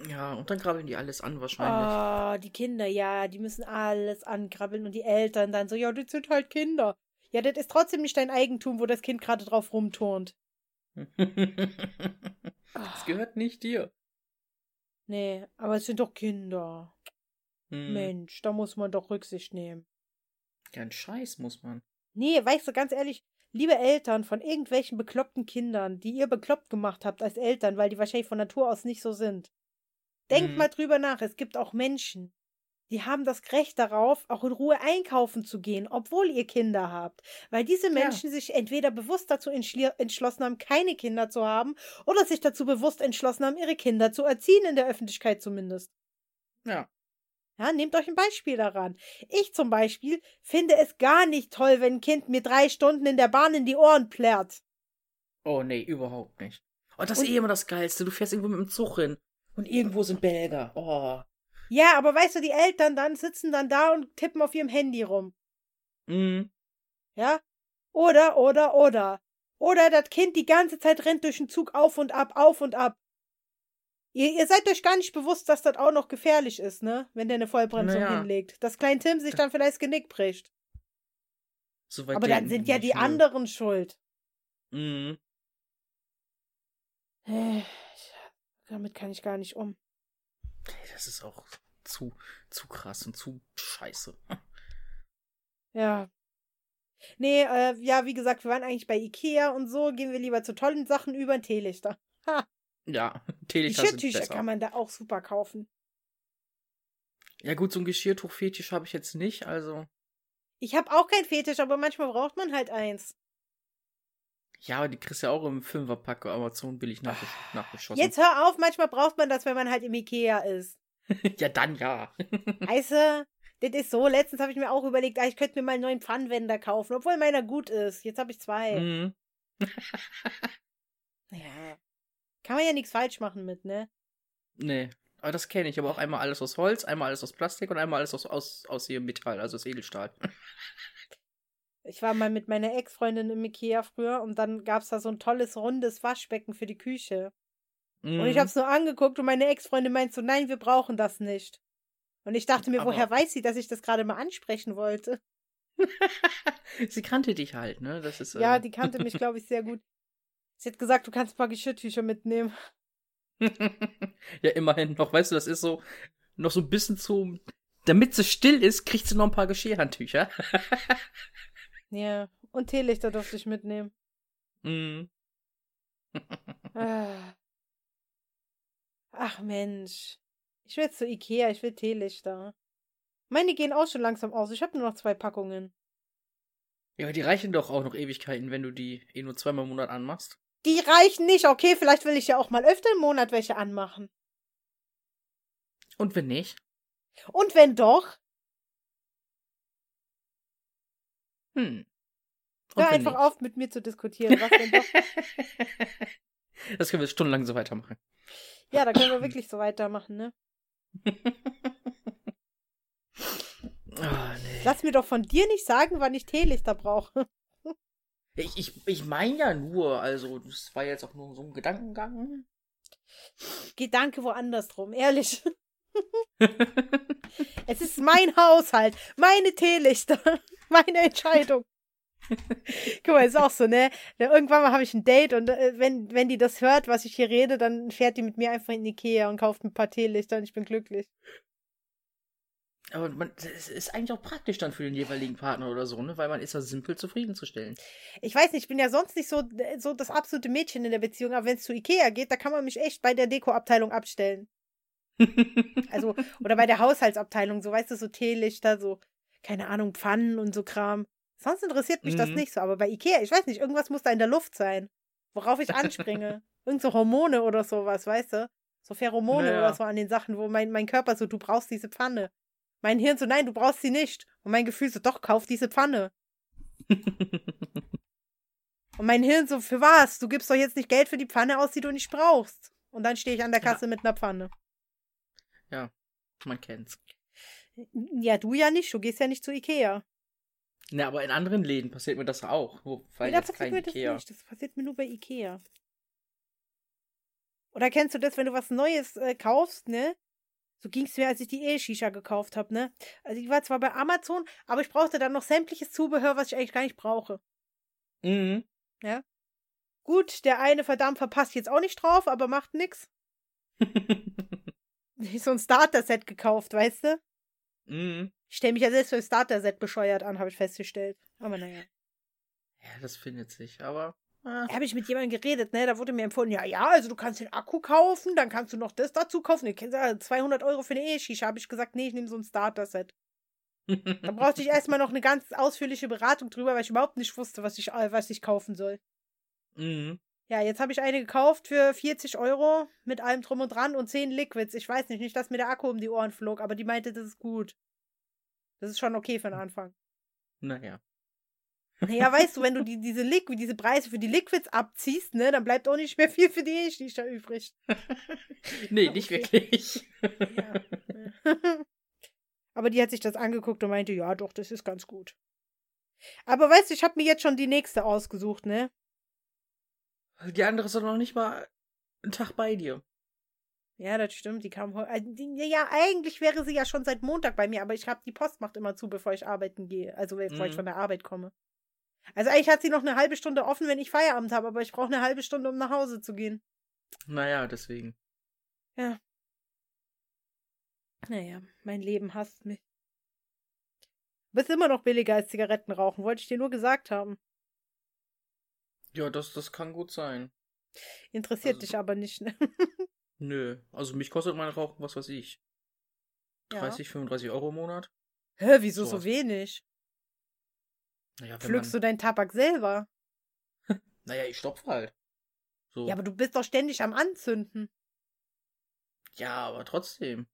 Ja, und dann krabbeln die alles an wahrscheinlich. Ah, oh, die Kinder, ja, die müssen alles ankrabbeln und die Eltern dann so, ja, das sind halt Kinder. Ja, das ist trotzdem nicht dein Eigentum, wo das Kind gerade drauf rumturnt. das gehört nicht dir. Nee, aber es sind doch Kinder. Hm. Mensch, da muss man doch Rücksicht nehmen. Ja, ein Scheiß muss man. Nee, weißt du, ganz ehrlich, liebe Eltern von irgendwelchen bekloppten Kindern, die ihr bekloppt gemacht habt als Eltern, weil die wahrscheinlich von Natur aus nicht so sind. Denkt hm. mal drüber nach, es gibt auch Menschen, die haben das Recht darauf, auch in Ruhe einkaufen zu gehen, obwohl ihr Kinder habt. Weil diese Menschen ja. sich entweder bewusst dazu entschlossen haben, keine Kinder zu haben, oder sich dazu bewusst entschlossen haben, ihre Kinder zu erziehen, in der Öffentlichkeit zumindest. Ja. Ja, nehmt euch ein Beispiel daran. Ich zum Beispiel finde es gar nicht toll, wenn ein Kind mir drei Stunden in der Bahn in die Ohren plärrt. Oh nee, überhaupt nicht. Und das und, ist eh immer das Geilste. Du fährst irgendwo mit dem Zug hin. Und irgendwo sind Belger. Oh. Ja, aber weißt du, die Eltern dann sitzen dann da und tippen auf ihrem Handy rum. Mhm. Ja? Oder, oder, oder. Oder das Kind die ganze Zeit rennt durch den Zug auf und ab, auf und ab. Ihr, ihr seid euch gar nicht bewusst, dass das auch noch gefährlich ist, ne? Wenn der eine Vollbremsung naja. hinlegt. Dass Klein Tim sich dann vielleicht das Genick bricht. So Aber dann sind ja die ne? anderen schuld. Mhm. Äh, damit kann ich gar nicht um. Das ist auch zu, zu krass und zu scheiße. Ja. Nee, äh, ja, wie gesagt, wir waren eigentlich bei Ikea und so. Gehen wir lieber zu tollen Sachen über ein Teelichter. Ha. Ja, Teelichter Geschirrtücher kann man da auch super kaufen. Ja gut, so ein Geschirrtuch-Fetisch habe ich jetzt nicht, also. Ich habe auch kein Fetisch, aber manchmal braucht man halt eins. Ja, aber die kriegst du ja auch im Fünferpack Amazon billig nachgesch nachgeschossen. Jetzt hör auf, manchmal braucht man das, wenn man halt im Ikea ist. ja, dann ja. weißt du, das ist so. Letztens habe ich mir auch überlegt, ah, ich könnte mir mal einen neuen Pfannenwender kaufen, obwohl meiner gut ist. Jetzt habe ich zwei. Mhm. ja. Kann man ja nichts falsch machen mit, ne? Nee. Aber das kenne ich. Aber auch einmal alles aus Holz, einmal alles aus Plastik und einmal alles aus, aus, aus hier Metall, also aus Edelstahl. Ich war mal mit meiner Ex-Freundin im Ikea früher und dann gab es da so ein tolles rundes Waschbecken für die Küche. Mm. Und ich mhm. habe es nur angeguckt und meine Ex-Freundin meint so, nein, wir brauchen das nicht. Und ich dachte mir, Aber woher weiß sie, dass ich das gerade mal ansprechen wollte? sie kannte dich halt, ne? Das ist, ja, ähm... die kannte mich, glaube ich, sehr gut. Sie hat gesagt, du kannst ein paar Geschirrtücher mitnehmen. ja, immerhin noch. Weißt du, das ist so noch so ein bisschen zu. Damit sie still ist, kriegt sie noch ein paar Geschirrhandtücher. Ja, und Teelichter durfte ich mitnehmen. Mhm. ah. Ach Mensch. Ich will zu Ikea, ich will Teelichter. Meine gehen auch schon langsam aus. Ich habe nur noch zwei Packungen. Ja, aber die reichen doch auch noch Ewigkeiten, wenn du die eh nur zweimal im Monat anmachst. Die reichen nicht. Okay, vielleicht will ich ja auch mal öfter im Monat welche anmachen. Und wenn nicht? Und wenn doch? Hm. Hör einfach nicht. auf, mit mir zu diskutieren. Was denn doch? das können wir stundenlang so weitermachen. Ja, da können wir wirklich so weitermachen, ne? oh, nee. Lass mir doch von dir nicht sagen, wann ich Teelichter brauche. Ich ich, ich meine ja nur, also, das war jetzt auch nur so ein Gedankengang. Gedanke woanders drum, ehrlich. es ist mein Haushalt, meine Teelichter, meine Entscheidung. Guck mal, ist auch so, ne? Irgendwann mal habe ich ein Date und äh, wenn, wenn die das hört, was ich hier rede, dann fährt die mit mir einfach in Ikea und kauft ein paar Teelichter und ich bin glücklich. Aber man, es ist eigentlich auch praktisch dann für den jeweiligen Partner oder so, ne? Weil man ist ja simpel zufriedenzustellen. Ich weiß nicht, ich bin ja sonst nicht so, so das absolute Mädchen in der Beziehung, aber wenn es zu Ikea geht, da kann man mich echt bei der Dekoabteilung abstellen. also, oder bei der Haushaltsabteilung, so weißt du, so Teelichter, so, keine Ahnung, Pfannen und so Kram. Sonst interessiert mich mhm. das nicht so, aber bei Ikea, ich weiß nicht, irgendwas muss da in der Luft sein, worauf ich anspringe. Irgend so Hormone oder sowas, weißt du? So Pheromone naja. oder so an den Sachen, wo mein, mein Körper so, du brauchst diese Pfanne. Mein Hirn so, nein, du brauchst sie nicht. Und mein Gefühl so, doch, kauf diese Pfanne. Und mein Hirn so, für was? Du gibst doch jetzt nicht Geld für die Pfanne aus, die du nicht brauchst. Und dann stehe ich an der Kasse ja. mit einer Pfanne. Ja, man kennt's. Ja, du ja nicht. Du gehst ja nicht zu Ikea. Na, aber in anderen Läden passiert mir das auch. Weil nee, jetzt kein Ikea. Das, das passiert mir nur bei Ikea. Oder kennst du das, wenn du was Neues äh, kaufst, ne? So ging es mir, als ich die E-Shisha gekauft habe, ne? Also ich war zwar bei Amazon, aber ich brauchte dann noch sämtliches Zubehör, was ich eigentlich gar nicht brauche. Mhm. Ja. Gut, der eine Verdampfer passt jetzt auch nicht drauf, aber macht nix. so ein Starter-Set gekauft, weißt du? Mhm. Ich stelle mich ja selbst für ein Starter-Set bescheuert an, habe ich festgestellt. Aber naja. Ja, das findet sich, aber Ah. Habe ich mit jemandem geredet, ne? Da wurde mir empfohlen, ja, ja, also du kannst den Akku kaufen, dann kannst du noch das dazu kaufen. Ich kenne 200 Euro für eine E-Shisha. Habe ich gesagt, nee, ich nehme so ein Starter-Set. da brauchte ich erstmal noch eine ganz ausführliche Beratung drüber, weil ich überhaupt nicht wusste, was ich, äh, was ich kaufen soll. Mhm. Ja, jetzt habe ich eine gekauft für 40 Euro mit allem drum und dran und 10 Liquids. Ich weiß nicht, nicht, dass mir der Akku um die Ohren flog, aber die meinte, das ist gut. Das ist schon okay für den Anfang. Naja. Ja, weißt du, wenn du die, diese Liquid, diese Preise für die Liquids abziehst, ne, dann bleibt auch nicht mehr viel für die E-Shisha übrig. nee, nicht wirklich. Ja. Aber die hat sich das angeguckt und meinte, ja, doch, das ist ganz gut. Aber weißt du, ich habe mir jetzt schon die nächste ausgesucht, ne? Die andere ist doch noch nicht mal einen Tag bei dir. Ja, das stimmt. Die kam heute. Äh, ja, eigentlich wäre sie ja schon seit Montag bei mir, aber ich habe die Post macht immer zu, bevor ich arbeiten gehe. Also bevor mhm. ich von der Arbeit komme. Also eigentlich hat sie noch eine halbe Stunde offen, wenn ich Feierabend habe, aber ich brauche eine halbe Stunde, um nach Hause zu gehen. Naja, deswegen. Ja. Naja, mein Leben hasst mich. Du bist immer noch billiger als Zigaretten rauchen, wollte ich dir nur gesagt haben. Ja, das, das kann gut sein. Interessiert also, dich aber nicht, ne? Nö, also mich kostet mein Rauchen, was weiß ich. 30, ja. 35 Euro im Monat. Hä, wieso so, so wenig? Naja, Pflückst man... du deinen Tabak selber? naja, ich stopfe halt. So. Ja, aber du bist doch ständig am Anzünden. Ja, aber trotzdem.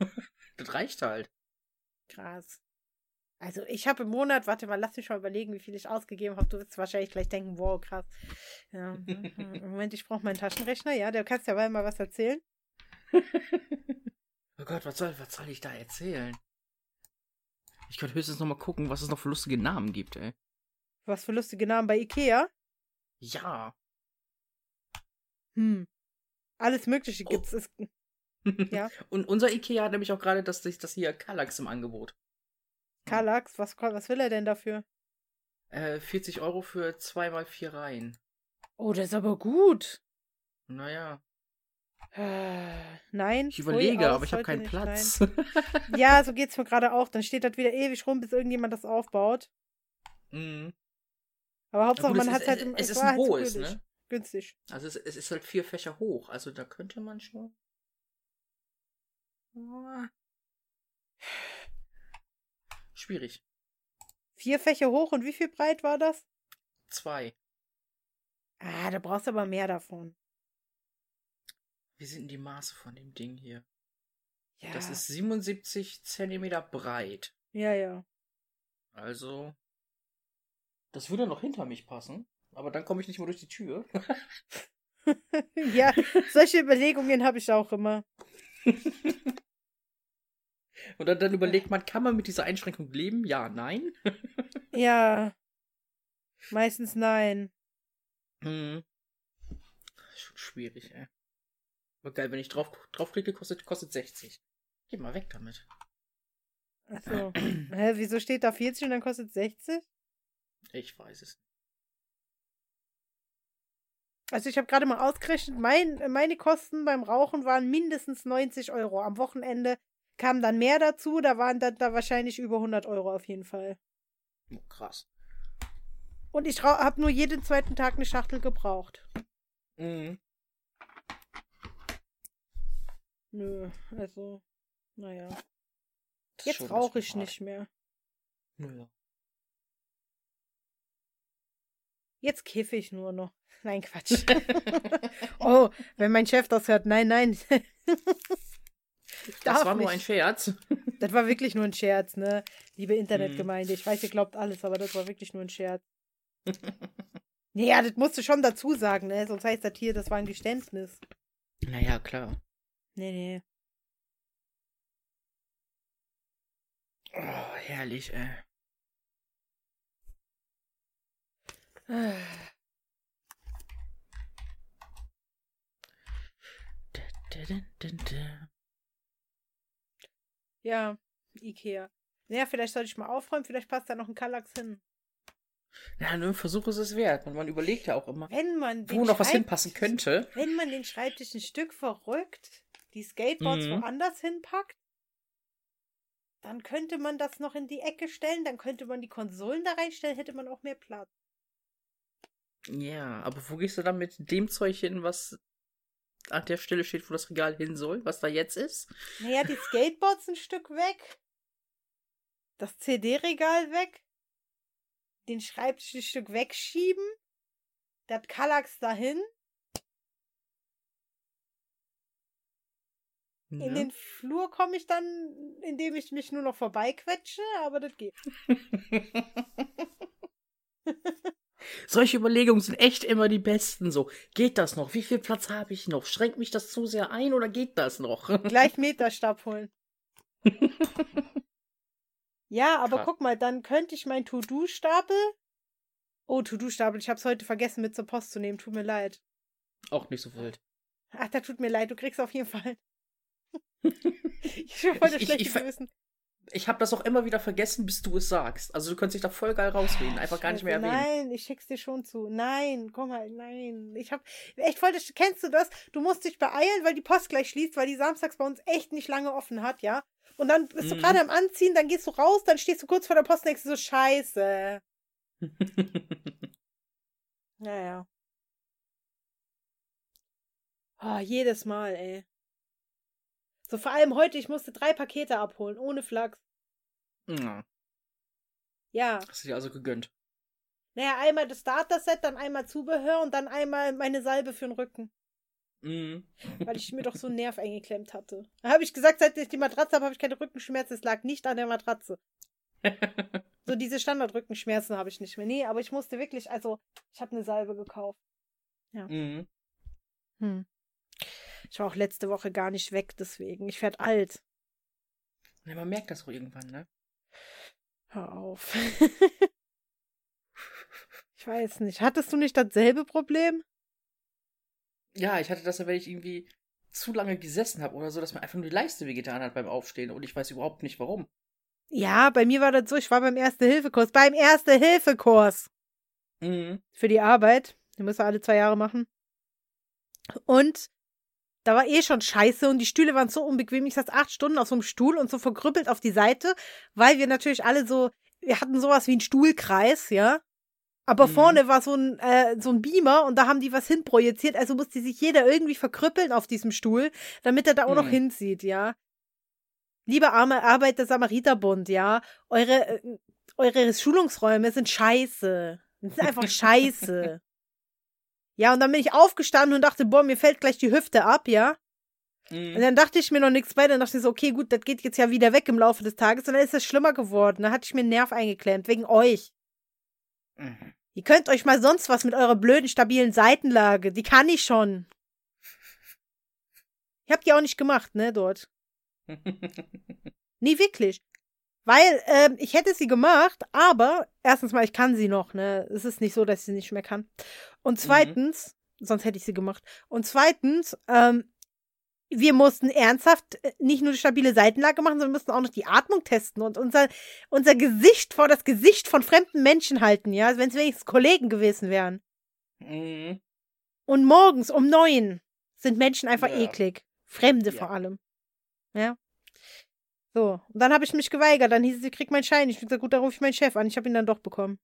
das reicht halt. Krass. Also ich habe im Monat, warte mal, lass mich mal überlegen, wie viel ich ausgegeben habe. Du wirst wahrscheinlich gleich denken, wow, krass. Ja, hm, hm. Moment, ich brauche meinen Taschenrechner. Ja, du kannst ja mal was erzählen. oh Gott, was soll, was soll ich da erzählen? Ich könnte höchstens noch mal gucken, was es noch für lustige Namen gibt, ey. Was für lustige Namen bei Ikea? Ja. Hm. Alles Mögliche gibt's. Oh. ja. Und unser Ikea hat nämlich auch gerade das, das hier Kallax im Angebot. Kallax? Was, was will er denn dafür? Äh, 40 Euro für zweimal vier Reihen. Oh, das ist aber gut. Naja. Äh, nein. Ich überlege, aus, aber ich habe keinen Platz. ja, so geht's mir gerade auch. Dann steht das wieder ewig rum, bis irgendjemand das aufbaut. Mhm. Aber Hauptsache, man hat halt im Es ist ein halt hohes, ne? Günstig. Also es, es, ist halt vier Fächer hoch. Also da könnte man schon. Schwierig. Vier Fächer hoch und wie viel breit war das? Zwei. Ah, da brauchst du aber mehr davon. Wie sind denn die Maße von dem Ding hier? Ja. Das ist 77 Zentimeter breit. Ja, ja. Also. Das würde noch hinter mich passen. Aber dann komme ich nicht mehr durch die Tür. ja, solche Überlegungen habe ich auch immer. Und dann, dann überlegt man, kann man mit dieser Einschränkung leben? Ja, nein. ja. Meistens nein. Hm. Schon schwierig, ey. Aber geil, wenn ich drauf, draufklicke, kostet, kostet 60. Geh mal weg damit. Achso. Hä, wieso steht da 40 und dann kostet 60? Ich weiß es. Also ich habe gerade mal ausgerechnet, mein, meine Kosten beim Rauchen waren mindestens 90 Euro. Am Wochenende kam dann mehr dazu, da waren dann da wahrscheinlich über 100 Euro auf jeden Fall. Oh, krass. Und ich habe nur jeden zweiten Tag eine Schachtel gebraucht. Mhm. Nö, also, naja. Das Jetzt rauche ich nicht mehr. Naja. Jetzt kiffe ich nur noch. Nein, Quatsch. oh, wenn mein Chef das hört, nein, nein. Das war nur nicht. ein Scherz. Das war wirklich nur ein Scherz, ne? Liebe Internetgemeinde. Ich weiß, ihr glaubt alles, aber das war wirklich nur ein Scherz. Ja, das musst du schon dazu sagen, ne? Sonst heißt das hier, das war ein Geständnis. naja, klar. Nee, nee. Oh, herrlich, ey. Ja, Ikea. Naja, vielleicht sollte ich mal aufräumen, vielleicht passt da noch ein Kallax hin. Ja, nur ein Versuch ist es wert. Man, man überlegt ja auch immer, Wenn man wo noch was hinpassen könnte. Wenn man den Schreibtisch ein Stück verrückt, die Skateboards Mhm. woanders hinpackt, dann könnte man das noch in die Ecke stellen, dann könnte man die Konsolen da reinstellen, hätte man auch mehr Platz. Ja, aber wo gehst du dann mit dem Zeug hin, was an der Stelle steht, wo das Regal hin soll, was da jetzt ist? Naja, die Skateboards ein Stück weg, das CD-Regal weg, den Schreibtisch ein Stück wegschieben, das Kallax dahin, in Ja. den Flur komme ich dann, indem ich mich nur noch vorbeiquetsche, aber das geht. Solche Überlegungen sind echt immer die besten. So, geht das noch? Wie viel Platz habe ich noch? Schränkt mich das zu sehr ein oder geht das noch? Gleich Meterstab holen. Ja, aber Krass. guck mal, dann könnte ich meinen To-Do-Stapel. Oh, To-Do-Stapel, ich hab's heute vergessen mit zur Post zu nehmen. Tut mir leid. Auch nicht so wild. Ach, da tut mir leid, du kriegst auf jeden Fall. ich hab voll das Ich- schlechte ich Gewissen. Ich habe das auch immer wieder vergessen, bis du es sagst. Also du könntest dich da voll geil rausreden. Einfach gar nicht mehr erwähnen. Nein, ich schick's dir schon zu. Nein, komm mal, nein. Ich hab echt voll das. Kennst du das? Du musst dich beeilen, weil die Post gleich schließt, weil die samstags bei uns echt nicht lange offen hat, ja? Und dann bist du Mhm. gerade am Anziehen, dann gehst du raus, dann stehst du kurz vor der Post und denkst so, scheiße. Naja. Ah, jedes Mal, ey. So vor allem heute, ich musste drei Pakete abholen, ohne Flachs. ja, Ja. hast du dir also gegönnt. Naja, einmal das Starter-Set, dann einmal Zubehör und dann einmal meine Salbe für den Rücken. Mhm. Weil ich mir doch so einen Nerv eingeklemmt hatte. Da habe ich gesagt, seit ich die Matratze habe, habe ich keine Rückenschmerzen. Es lag nicht an der Matratze. So diese Standard-Rückenschmerzen habe ich nicht mehr. Nee, aber ich musste wirklich, also, ich habe eine Salbe gekauft. mhm. Hm. Ich war auch letzte Woche gar nicht weg, deswegen. Ich werd alt. Ja, man merkt das auch irgendwann, ne? Hör auf. ich weiß nicht. Hattest du nicht dasselbe Problem? Ja, ich hatte das ja, wenn ich irgendwie zu lange gesessen habe oder so, dass mir einfach nur die Leiste wehgetan hat beim Aufstehen und ich weiß überhaupt nicht warum. Ja, bei mir war das so, ich war beim Erste-Hilfe-Kurs. Beim Erste-Hilfe-Kurs! Mhm. für die Arbeit. Den müssen wir alle zwei Jahre machen. Und da war eh schon scheiße und die Stühle waren so unbequem. Ich saß acht Stunden auf so einem Stuhl und so verkrüppelt auf die Seite, weil wir natürlich alle so, wir hatten sowas wie einen Stuhlkreis, ja. Aber Mhm. vorne war so ein, äh, so ein Beamer und da haben die was hinprojiziert. Also musste sich jeder irgendwie verkrüppeln auf diesem Stuhl, damit er da auch noch Mhm. hinzieht, ja. Liebe arme Arbeit der Samariterbund, ja. Eure, äh, eure Schulungsräume sind scheiße. Das ist einfach scheiße. Ja, und dann bin ich aufgestanden und dachte, boah, mir fällt gleich die Hüfte ab, ja. Und Mhm. dann dachte ich mir noch nichts bei, dann dachte ich so, okay, gut, das geht jetzt ja wieder weg im Laufe des Tages. Und dann ist es schlimmer geworden. Da hatte ich mir einen Nerv eingeklemmt, wegen euch. Mhm. Ihr könnt euch mal sonst was mit eurer blöden, stabilen Seitenlage. Die kann ich schon. Ich hab die auch nicht gemacht, ne, dort. Nee, wirklich. Weil ähm, ich hätte sie gemacht, aber erstens mal, ich kann sie noch, ne? Es ist nicht so, dass ich sie nicht mehr kann. Und zweitens, sonst hätte ich sie gemacht. Und zweitens, ähm, wir mussten ernsthaft äh, nicht nur die stabile Seitenlage machen, sondern wir mussten auch noch die Atmung testen und unser, unser Gesicht vor das Gesicht von fremden Menschen halten, ja, als wenn es wenigstens Kollegen gewesen wären. Mhm. Und morgens um neun sind Menschen einfach Ja. eklig. Fremde Ja. vor allem. Ja. So, und dann habe ich mich geweigert. Dann hieß es, ich krieg meinen Schein. Ich hab gesagt, gut, dann rufe ich meinen Chef an. Ich habe ihn dann doch bekommen.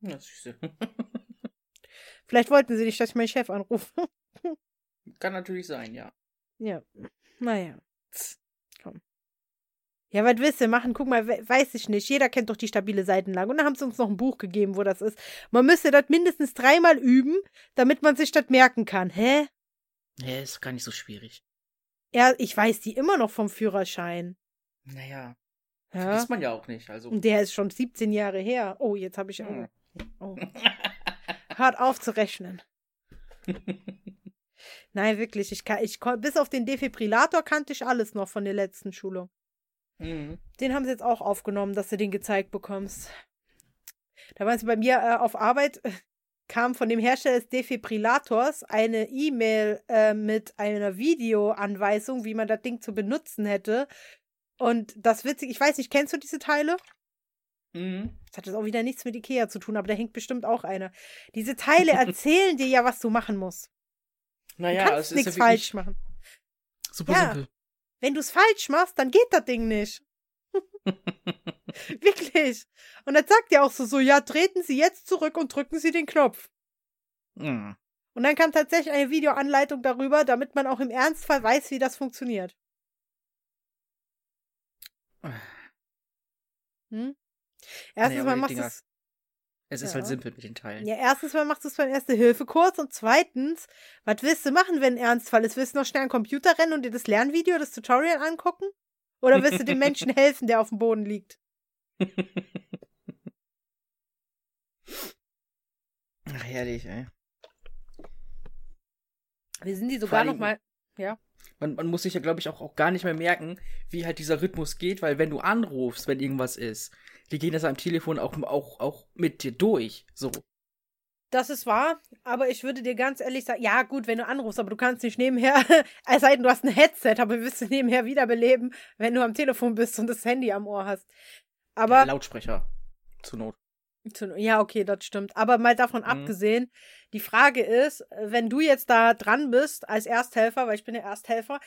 Ja, süße. Vielleicht wollten sie nicht, dass ich meinen Chef anrufe. Kann natürlich sein, ja. ja. Naja. Komm. Ja, was willst du machen? Guck mal, we weiß ich nicht. Jeder kennt doch die stabile Seitenlage. Und dann haben sie uns noch ein Buch gegeben, wo das ist. Man müsste das mindestens dreimal üben, damit man sich das merken kann. Hä? Ja, ist gar nicht so schwierig. Ja, ich weiß die immer noch vom Führerschein. Naja, Ja. vergisst man ja auch nicht. Also. Und der ist schon 17 Jahre her. Oh, jetzt habe ich. Hm. Oh. Hört auf zu rechnen. Nein, wirklich. Ich kann, ich bis auf den Defibrillator kannte ich alles noch von der letzten Schulung. Mhm. Den haben sie jetzt auch aufgenommen, dass du den gezeigt bekommst. Da meinst du, bei mir äh, auf Arbeit äh, kam von dem Hersteller des Defibrillators eine E-Mail äh, mit einer Videoanweisung, wie man das Ding zu benutzen hätte. Und das witzig, ich weiß nicht, kennst du diese Teile? Mhm. Das hat jetzt auch wieder nichts mit Ikea zu tun, aber da hängt bestimmt auch einer. Diese Teile erzählen dir ja, was du machen musst. Du Naja, kannst es ist nichts ja falsch machen. super Ja. simpel. Wenn du es falsch machst, dann geht das Ding nicht. Wirklich. Und das sagt ja auch so, so, ja, treten Sie jetzt zurück und drücken Sie den Knopf. Mhm. Und dann kam tatsächlich eine Videoanleitung darüber, damit man auch im Ernstfall weiß, wie das funktioniert. Hm? Erstens aber mal machst du es. Es ist Ja. halt simpel mit den Teilen. Ja, erstens mal machst du es beim Erste-Hilfe-Kurs und zweitens, was willst du machen, wenn ein Ernstfall ist? Willst du noch schnell an den Computer rennen und dir das Lernvideo, das Tutorial angucken? Oder willst du dem Menschen helfen, der auf dem Boden liegt? Ach, herrlich, ey. Wir sind die sogar allen noch mal. Man, man muss sich ja, glaube ich, auch, auch gar nicht mehr merken, wie halt dieser Rhythmus geht, weil wenn du anrufst, wenn irgendwas ist, die gehen das am Telefon auch, auch, auch mit dir durch. So. Das ist wahr, aber ich würde dir ganz ehrlich sagen, ja gut, wenn du anrufst, aber du kannst nicht nebenher, es sei denn, du hast ein Headset, aber wirst du nebenher wiederbeleben, wenn du am Telefon bist und das Handy am Ohr hast. Aber Lautsprecher. Zur Not. Ja, okay, das stimmt. Aber mal davon Mhm. abgesehen, die Frage ist, wenn du jetzt da dran bist als Ersthelfer, weil ich bin ja Ersthelfer,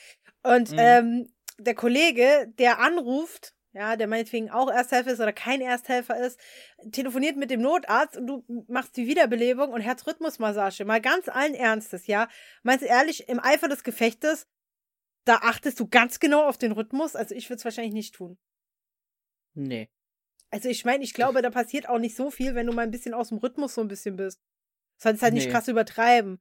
und Mhm. ähm, der Kollege, der anruft, ja, der meinetwegen auch Ersthelfer ist oder kein Ersthelfer ist, telefoniert mit dem Notarzt und du machst die Wiederbelebung und Herzrhythmusmassage. Mal ganz allen Ernstes, ja. Meinst du ehrlich, im Eifer des Gefechtes, da achtest du ganz genau auf den Rhythmus? Also ich würde es wahrscheinlich nicht tun. Nee. Also ich meine, ich glaube, da passiert auch nicht so viel, wenn du mal ein bisschen aus dem Rhythmus so ein bisschen bist. Sollst halt nicht Nee. krass übertreiben.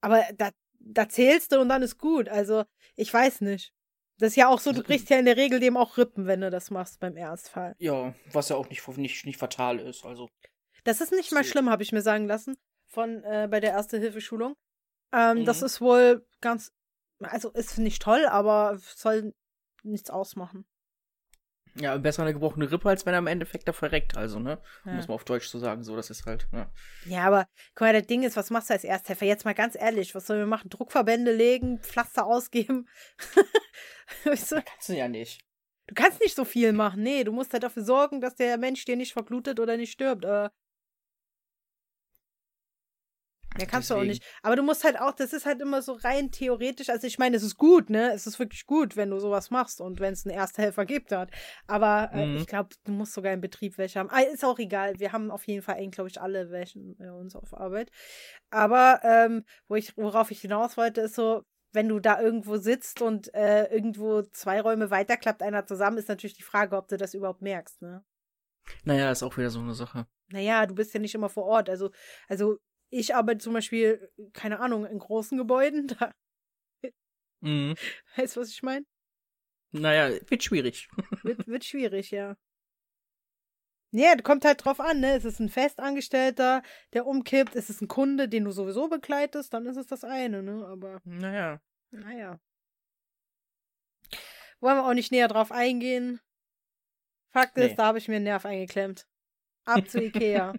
Aber da, da zählst du und dann ist gut. Also, ich weiß nicht. Das ist ja auch so, du kriegst ja in der Regel dem auch Rippen, wenn du das machst beim Ernstfall. Ja, was ja auch nicht, nicht, nicht fatal ist. Also. Das ist nicht mal schlimm, habe ich mir sagen lassen, von äh, bei der Erste-Hilfe-Schulung. Ähm, Das Mhm. ist wohl ganz, also ist nicht toll, aber soll nichts ausmachen. Ja, besser eine gebrochene Rippe, als wenn er im Endeffekt da verreckt. Also, ne? Ja. Muss man auf Deutsch so sagen. So, das ist halt. Ja. Ja, aber guck mal, das Ding ist, was machst du als Ersthelfer? Jetzt mal ganz ehrlich, was sollen wir machen? Druckverbände legen, Pflaster ausgeben? weißt du? Kannst du ja nicht. du kannst nicht so viel machen. Nee, du musst halt dafür sorgen, dass der Mensch dir nicht verglutet oder nicht stirbt. Äh, ja, kannst du auch Deswegen. nicht. Aber du musst halt auch, das ist halt immer so rein theoretisch. Also ich meine, es ist gut, ne? Es ist wirklich gut, wenn du sowas machst und wenn es einen Ersthelfer gibt dort. Aber äh, Mhm. ich glaube, du musst sogar im Betrieb welche haben. Ah, ist auch egal. Wir haben auf jeden Fall eigentlich, glaube ich, alle welche bei uns auf Arbeit. Aber ähm, wo ich, worauf ich hinaus wollte, ist so, wenn du da irgendwo sitzt und äh, irgendwo zwei Räume weiter klappt einer zusammen, ist natürlich die Frage, ob du das überhaupt merkst, ne? Naja, ist auch wieder so eine Sache. Naja, du bist ja nicht immer vor Ort. Also, also ich arbeite zum Beispiel, keine Ahnung, in großen Gebäuden. Da, Mhm. weißt du, was ich meine? Naja, wird schwierig. Wird, wird schwierig, ja. Ja, kommt halt drauf an, ne? Ist es ein Festangestellter, der umkippt? Ist es ein Kunde, den du sowieso begleitest? Dann ist es das eine, ne? Aber, Naja. naja. Wollen wir auch nicht näher drauf eingehen. Fakt ist, Nee. da habe ich mir einen Nerv eingeklemmt. Ab zu Ikea.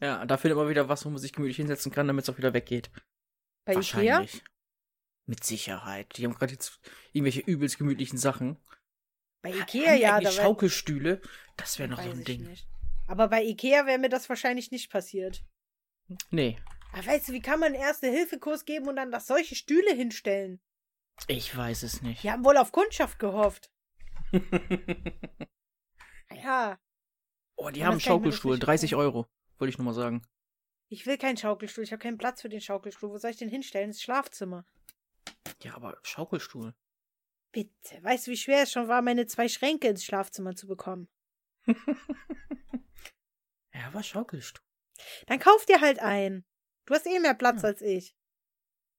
Ja, da findet man wieder was, wo man sich gemütlich hinsetzen kann, damit es auch wieder weggeht. Bei Ikea? Wahrscheinlich. Mit Sicherheit. Die haben gerade jetzt irgendwelche übelst gemütlichen Sachen. Bei Haben Ikea, die ja. Da wär- Schaukelstühle? Das wäre noch so ein Ding. nicht. Aber bei Ikea wäre mir das wahrscheinlich nicht passiert. Nee, Aber weißt du, wie kann man einen Erste-Hilfe-Kurs geben und dann das solche Stühle hinstellen? ich weiß es nicht. Die haben wohl auf Kundschaft gehofft. Ja, oh, die Und haben mir Schaukelstuhl, richtig 30 vorstellen. Euro. Wollte ich nur mal sagen. ich will keinen Schaukelstuhl. Ich habe keinen Platz für den Schaukelstuhl. Wo soll ich den hinstellen? Das Schlafzimmer. Ja, aber Schaukelstuhl. Bitte. Weißt du, wie schwer es schon war, meine zwei Schränke ins Schlafzimmer zu bekommen? Ja, aber Schaukelstuhl. Dann kauf dir halt einen. Du hast eh mehr Platz Ja. als ich.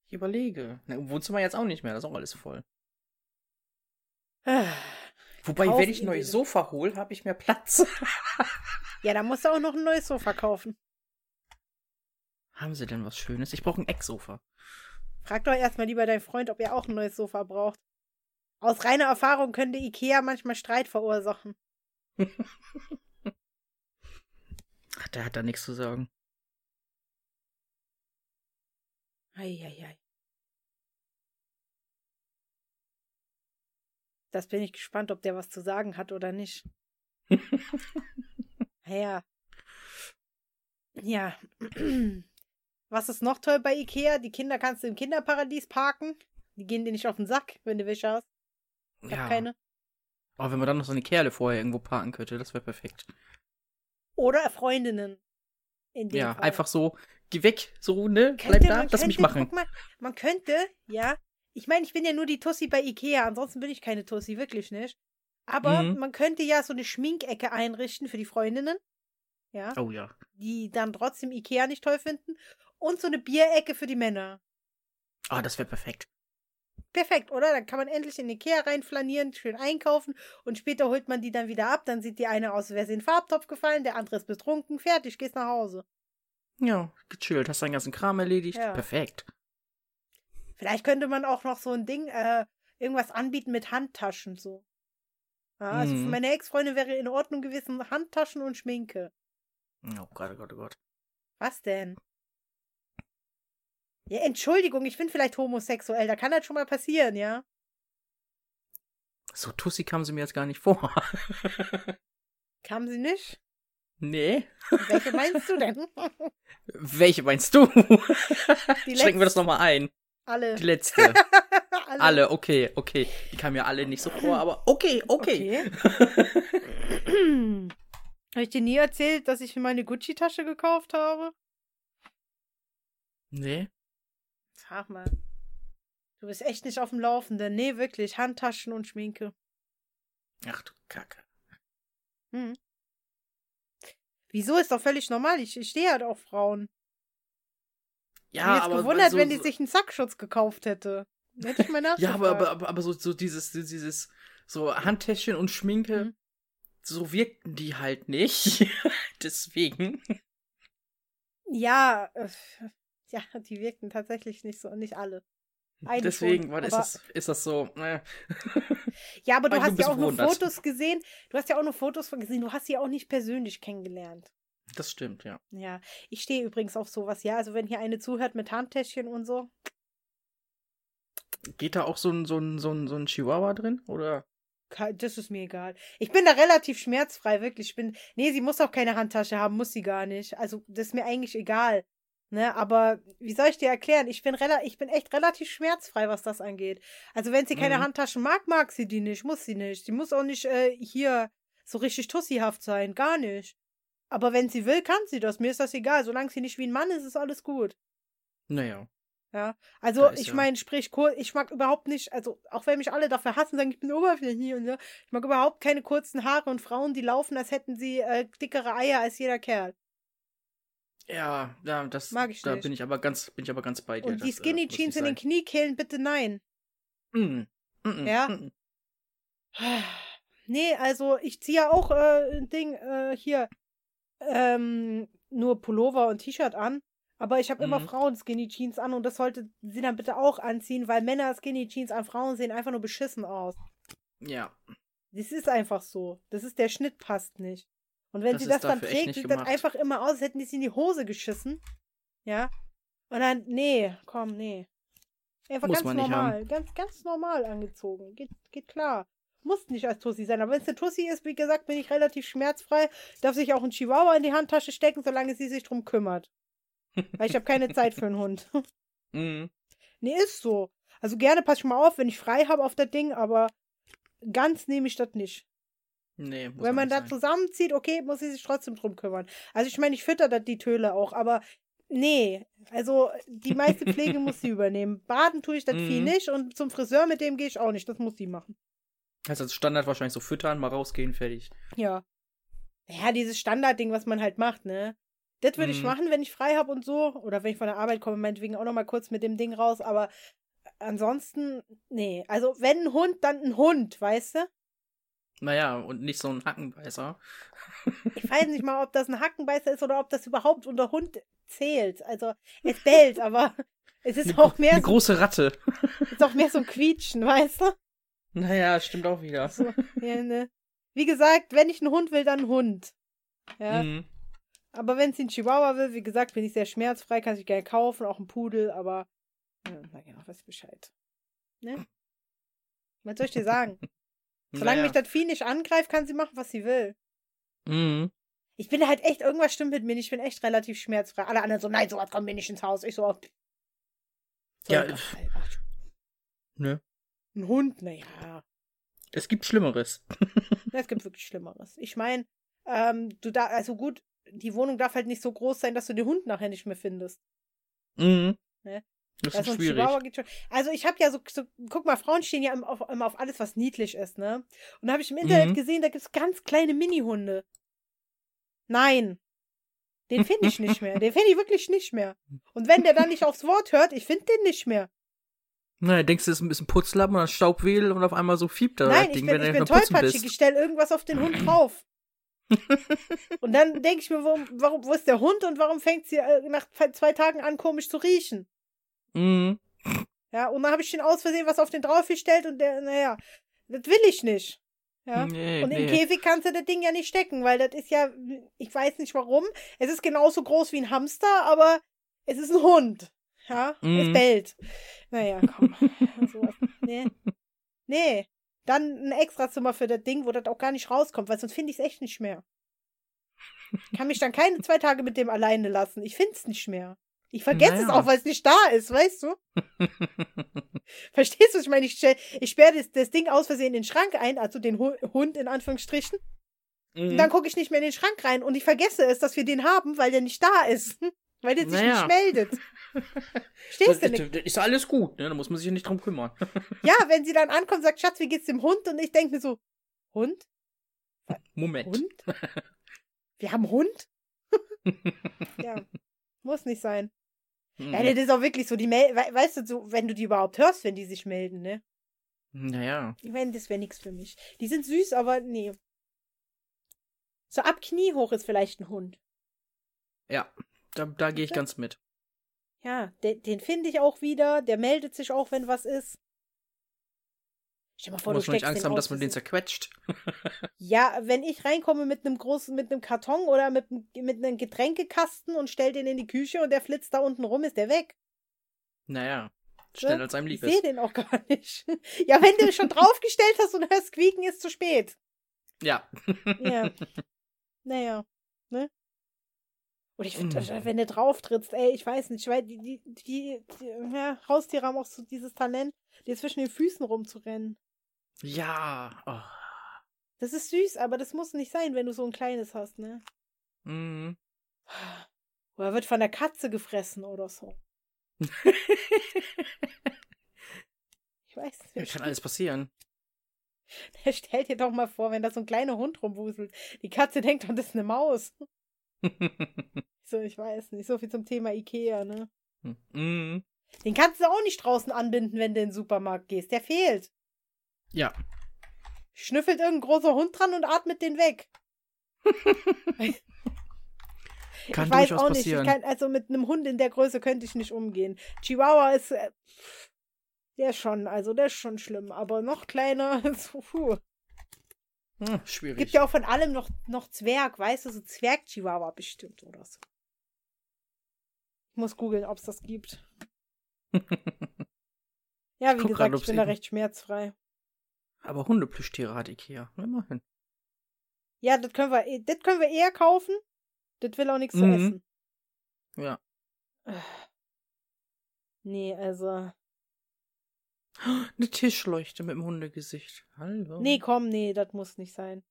Ich überlege. Na, im Wohnzimmer jetzt auch nicht mehr, das ist auch alles voll. Ah. Wobei, Kaufen wenn ich ein neues. Sofa hole, habe ich mehr Platz. Ja, dann musst du auch noch ein neues Sofa kaufen. Haben sie denn was Schönes? Ich brauche ein Ecksofa. Frag doch erstmal lieber deinen Freund, ob er auch ein neues Sofa braucht. Aus reiner Erfahrung könnte Ikea manchmal Streit verursachen. Ach, der hat da nichts zu sagen. Eieiei. Das bin ich gespannt, ob der was zu sagen hat oder nicht. Ja. Ja. Was ist noch toll bei Ikea? Die Kinder kannst du im Kinderparadies parken. Die gehen dir nicht auf den Sack, wenn du welche hast. Ich hab keine. Aber wenn man dann noch so eine Kerle vorher irgendwo parken könnte, das wäre perfekt. Oder Freundinnen. Ja, Fall. einfach so, geh weg, so, ne? Bleib Könnte- da, man lass mich könnte- machen. Guck mal, man könnte, ja. Ich meine, ich bin ja nur die Tussi bei Ikea, ansonsten bin ich keine Tussi, wirklich nicht. Aber Mhm. man könnte ja so eine Schminkecke einrichten für die Freundinnen. Ja. Oh ja. Die dann trotzdem Ikea nicht toll finden. Und so eine Bierecke für die Männer. Ah, das wäre perfekt. Perfekt, oder? Dann kann man endlich in Ikea reinflanieren, schön einkaufen und später holt man die dann wieder ab. Dann sieht die eine aus, als wäre sie in den Farbtopf gefallen, der andere ist betrunken, fertig, gehst nach Hause. Ja, gechillt, hast deinen ganzen Kram erledigt. Ja. Perfekt. Vielleicht könnte man auch noch so ein Ding, äh, irgendwas anbieten mit Handtaschen so. Ja, also für Mhm. meine Ex-Freundin wäre in Ordnung gewesen, Handtaschen und Schminke. Oh Gott, oh Gott, oh Gott. Was denn? Ja, Entschuldigung, ich bin vielleicht homosexuell, da kann das schon mal passieren, ja? So Tussi kam sie mir jetzt gar nicht vor. Kam sie nicht? nee. Welche meinst du denn? Welche meinst du? Die Schränken wir das letzte- nochmal ein. Alle. Die letzte. alle. Alle, okay, okay. Die kamen mir alle nicht so vor, aber okay, okay. habe ich dir nie erzählt, dass ich mir meine Gucci-Tasche gekauft habe? nee. Sag mal. Du bist echt nicht auf dem Laufenden. Nee, wirklich. Handtaschen und Schminke. Ach du Kacke. Hm. Wieso ist doch völlig normal. Ich, ich stehe halt auf Frauen. ich Ja, bin jetzt aber gewundert, so, wenn die sich einen Sackschutz gekauft hätte. Hätte ich mal nachgefragt. Ja, aber, aber, aber, aber so, so dieses, dieses, so Handtäschchen und Schminke, Mhm. so wirkten die halt nicht. Deswegen. Ja, äh, ja, die wirkten tatsächlich nicht so, nicht alle. Eine Deswegen schon, weil ist, das, ist das so. Äh. Ja, aber du War hast ja auch nur. Fotos gesehen. Du hast ja auch nur Fotos von gesehen. Du hast sie auch nicht persönlich kennengelernt. Das stimmt, ja. Ja, ich stehe übrigens auf sowas, ja. Also wenn hier eine zuhört mit Handtäschchen und so. Geht da auch so ein, so ein, so ein, so ein Chihuahua drin? Oder? Das ist mir egal. Ich bin da relativ schmerzfrei, wirklich. Ich bin. Nee, sie muss auch keine Handtasche haben, muss sie gar nicht. Also, das ist mir eigentlich egal. Ne, aber wie soll ich dir erklären? Ich bin, rela ich bin echt relativ schmerzfrei, was das angeht. Also, wenn sie keine Mhm. Handtaschen mag, mag sie die nicht, muss sie nicht. Sie muss auch nicht äh, hier so richtig tussihaft sein, gar nicht. Aber wenn sie will, kann sie das. Mir ist das egal. Solange sie nicht wie ein Mann ist, ist alles gut. Naja. Ja, also ich ja- meine, sprich, ich mag überhaupt nicht, also auch wenn mich alle dafür hassen, sagen, ich bin oberflächlich und so, ich mag überhaupt keine kurzen Haare und Frauen, die laufen, als hätten sie äh, dickere Eier als jeder Kerl. Ja, ja, das Mag ich da nicht. bin ich aber ganz, bin ich aber ganz bei dir. Und die das, äh, Skinny Jeans nicht in den. Kniekehlen, bitte nein. Mm, mm, mm, Ja? mm. Nee, also ich ziehe ja auch äh, ein Ding äh, hier ähm, nur Pullover und T-Shirt an. Aber ich habe immer Mhm. Frauen Skinny Jeans an und das sollte sie dann bitte auch anziehen, weil Männer Skinny Jeans an Frauen sehen einfach nur beschissen aus. Ja, Das ist einfach so. Das ist der Schnitt passt nicht. Und wenn Das sie das dann trägt, sieht das einfach immer aus, als hätten die sie in die Hose geschissen. Ja. Und dann, nee, komm, nee. War Muss ganz normal, ganz, ganz normal angezogen. Geht, geht klar. Muss nicht als Tussi sein. Aber wenn es eine Tussi ist, wie gesagt, bin ich relativ schmerzfrei. Darf sich auch ein Chihuahua in die Handtasche stecken, solange sie sich drum kümmert. Weil ich habe keine Zeit für einen Hund. Mhm. Nee, ist so. Also gerne passe ich mal auf, wenn ich frei habe auf das Ding, aber ganz nehme ich das nicht. Nee, muss wenn man da zusammenzieht, okay, muss sie sich trotzdem drum kümmern. Also ich meine, ich fütter das die Töle auch, aber nee, also die meiste Pflege muss sie übernehmen. Baden tue ich das Vieh Mhm. nicht und zum Friseur mit dem gehe ich auch nicht. Das muss sie machen. Also als Standard wahrscheinlich so füttern, mal rausgehen, fertig. Ja. Ja, dieses Standardding, was man halt macht, ne? Das würde ich Mhm. machen, wenn ich frei habe und so. Oder wenn ich von der Arbeit komme, meinetwegen auch noch mal kurz mit dem Ding raus. Aber ansonsten, nee. Also, wenn ein Hund, dann ein Hund, weißt du? Naja, und nicht so ein Hackenbeißer. Ich weiß nicht mal, ob das ein Hackenbeißer ist oder ob das überhaupt unter Hund zählt. Also, es bellt, aber es ist Eine, auch mehr, eine so, große Ratte. ist auch mehr so ein Quietschen, weißt du? Naja, stimmt auch wieder. So, ja, ne? Wie gesagt, wenn ich einen Hund will, dann ein Hund. Ja. Mhm. Aber wenn sie einen Chihuahua will, wie gesagt, bin ich sehr schmerzfrei, kann ich gerne kaufen, auch einen Pudel, aber ja, na genau, weiß Bescheid. Ne? Was soll ich dir sagen? Solange Naja. mich das Vieh nicht angreift, kann sie machen, was sie will. Mhm. Ich bin halt echt, irgendwas stimmt mit mir nicht, ich bin echt relativ schmerzfrei. Alle anderen so, nein, sowas kommt mir nicht ins Haus. Ich so, oh, so Ja, Nö. ein Hund, naja. Es gibt Schlimmeres. Es gibt wirklich Schlimmeres. Ich meine, ähm, du da, also gut, die Wohnung darf halt nicht so groß sein, dass du den Hund nachher nicht mehr findest. Mhm. Ne? Das ist so ein schwierig. Also ich habe ja so, so, guck mal, Frauen stehen ja immer auf, immer auf alles, was niedlich ist, ne? Und da habe ich im Internet Mhm. gesehen, da gibt's ganz kleine Mini-Hunde. Nein. Den finde ich nicht mehr. Den finde ich wirklich nicht mehr. Und wenn der dann nicht aufs Wort hört, ich finde den nicht mehr. Na, denkst du, es ist ein bisschen Putzlappen dann Staubwedel und auf einmal so fiebt da Nein, das ich Ding, bin, wenn ich bin tollpatschig. Ich stelle irgendwas auf den Hund drauf. und dann denke ich mir, warum, warum, wo ist der Hund und warum fängt sie äh, nach zwei Tagen an, komisch zu riechen? Mhm. Ja, und dann habe ich den aus Versehen was auf den draufgestellt und der, naja, das will ich nicht. Ja. Nee, Und im nee. Käfig kannst du das Ding ja nicht stecken, weil das ist ja, ich weiß nicht warum. Es ist genauso groß wie ein Hamster, aber es ist ein Hund. Ja, es Mhm. bellt. Naja, komm. Sowas. Nee. Nee. Dann ein Extrazimmer für das Ding, wo das auch gar nicht rauskommt, weil sonst finde ich es echt nicht mehr. Ich kann mich dann keine zwei Tage mit dem alleine lassen. Ich finde es nicht mehr. Ich vergesse es Naja. auch, weil es nicht da ist, weißt du? Verstehst du? Ich meine, ich, ich sperre das, das Ding aus Versehen in den Schrank ein, also den Hu- Hund in Anführungsstrichen. Und Mhm. dann gucke ich nicht mehr in den Schrank rein und ich vergesse es, dass wir den haben, weil der nicht da ist. Weil der sich Naja. nicht meldet. das, Verstehst du nicht? ist alles gut, ne? Da muss man sich ja nicht drum kümmern. Ja, wenn sie dann ankommt und sagt, Schatz, wie geht's dem Hund? Und ich denke mir so, Hund? Moment. Hund? Wir haben Hund? ja, muss nicht sein. Mhm. Ja, das ist auch wirklich so, die Mel we weißt du, so, wenn du die überhaupt hörst, wenn die sich melden, ne? Naja. Ich meine, das wäre nichts für mich. Die sind süß, aber nee. So ab Knie hoch ist vielleicht ein Hund. Ja, da, da gehe ich ganz mit. Ja, den, den finde ich auch wieder. Der meldet sich auch, wenn was ist. Stell mal vor, du muss man nicht Angst den haben, dass man den zerquetscht. Ja, wenn ich reinkomme mit einem großen, mit einem Karton oder mit, mit einem Getränkekasten und stell den in die Küche und der flitzt da unten rum, ist der weg. Naja, schnell Ne? als einem Ich lieb sehe ist. den auch gar nicht. Ja, wenn du schon draufgestellt hast und hörst quieken, ist zu spät. Ja. Ja. naja, ne? Und ich finde, Mm. wenn du drauf trittst, ey, ich weiß nicht, weil die, die, die, die ja, Haustiere haben auch so dieses Talent, dir zwischen den Füßen rumzurennen. Ja. Oh. Das ist süß, aber das muss nicht sein, wenn du so ein kleines hast, ne? Mhm. Oder wird von der Katze gefressen oder so. Ich weiß Ja, nicht. kann alles passieren. Stell dir doch mal vor, wenn da so ein kleiner Hund rumwuselt. Die Katze denkt doch, das ist eine Maus. So, ich weiß nicht. So viel zum Thema Ikea, ne? mhm. Den kannst du auch nicht draußen anbinden, wenn du in den Supermarkt gehst. Der fehlt. Ja. Schnüffelt irgendein großer Hund dran und atmet den weg. Kann ich weiß auch nicht. kann, also mit einem Hund in der Größe könnte ich nicht umgehen. Chihuahua ist. Äh, der ist schon, also der ist schon schlimm. Aber noch kleiner. So. Hm, schwierig. Gibt ja auch von allem noch, noch Zwerg, weißt du, so Zwerg-Chihuahua bestimmt oder so. Ich muss googeln, ob es das gibt. Ja, wie guck gesagt, grad, ich bin da recht schmerzfrei. Aber Hundeplüschtiere hat Ikea. Immerhin. Ja, das können wir, eh- das können wir eher kaufen. Das will auch nichts zu Mhm. essen. Ja. Nee, also. Eine Tischleuchte mit dem Hundegesicht. Hallo. Nee, komm, nee, das muss nicht sein.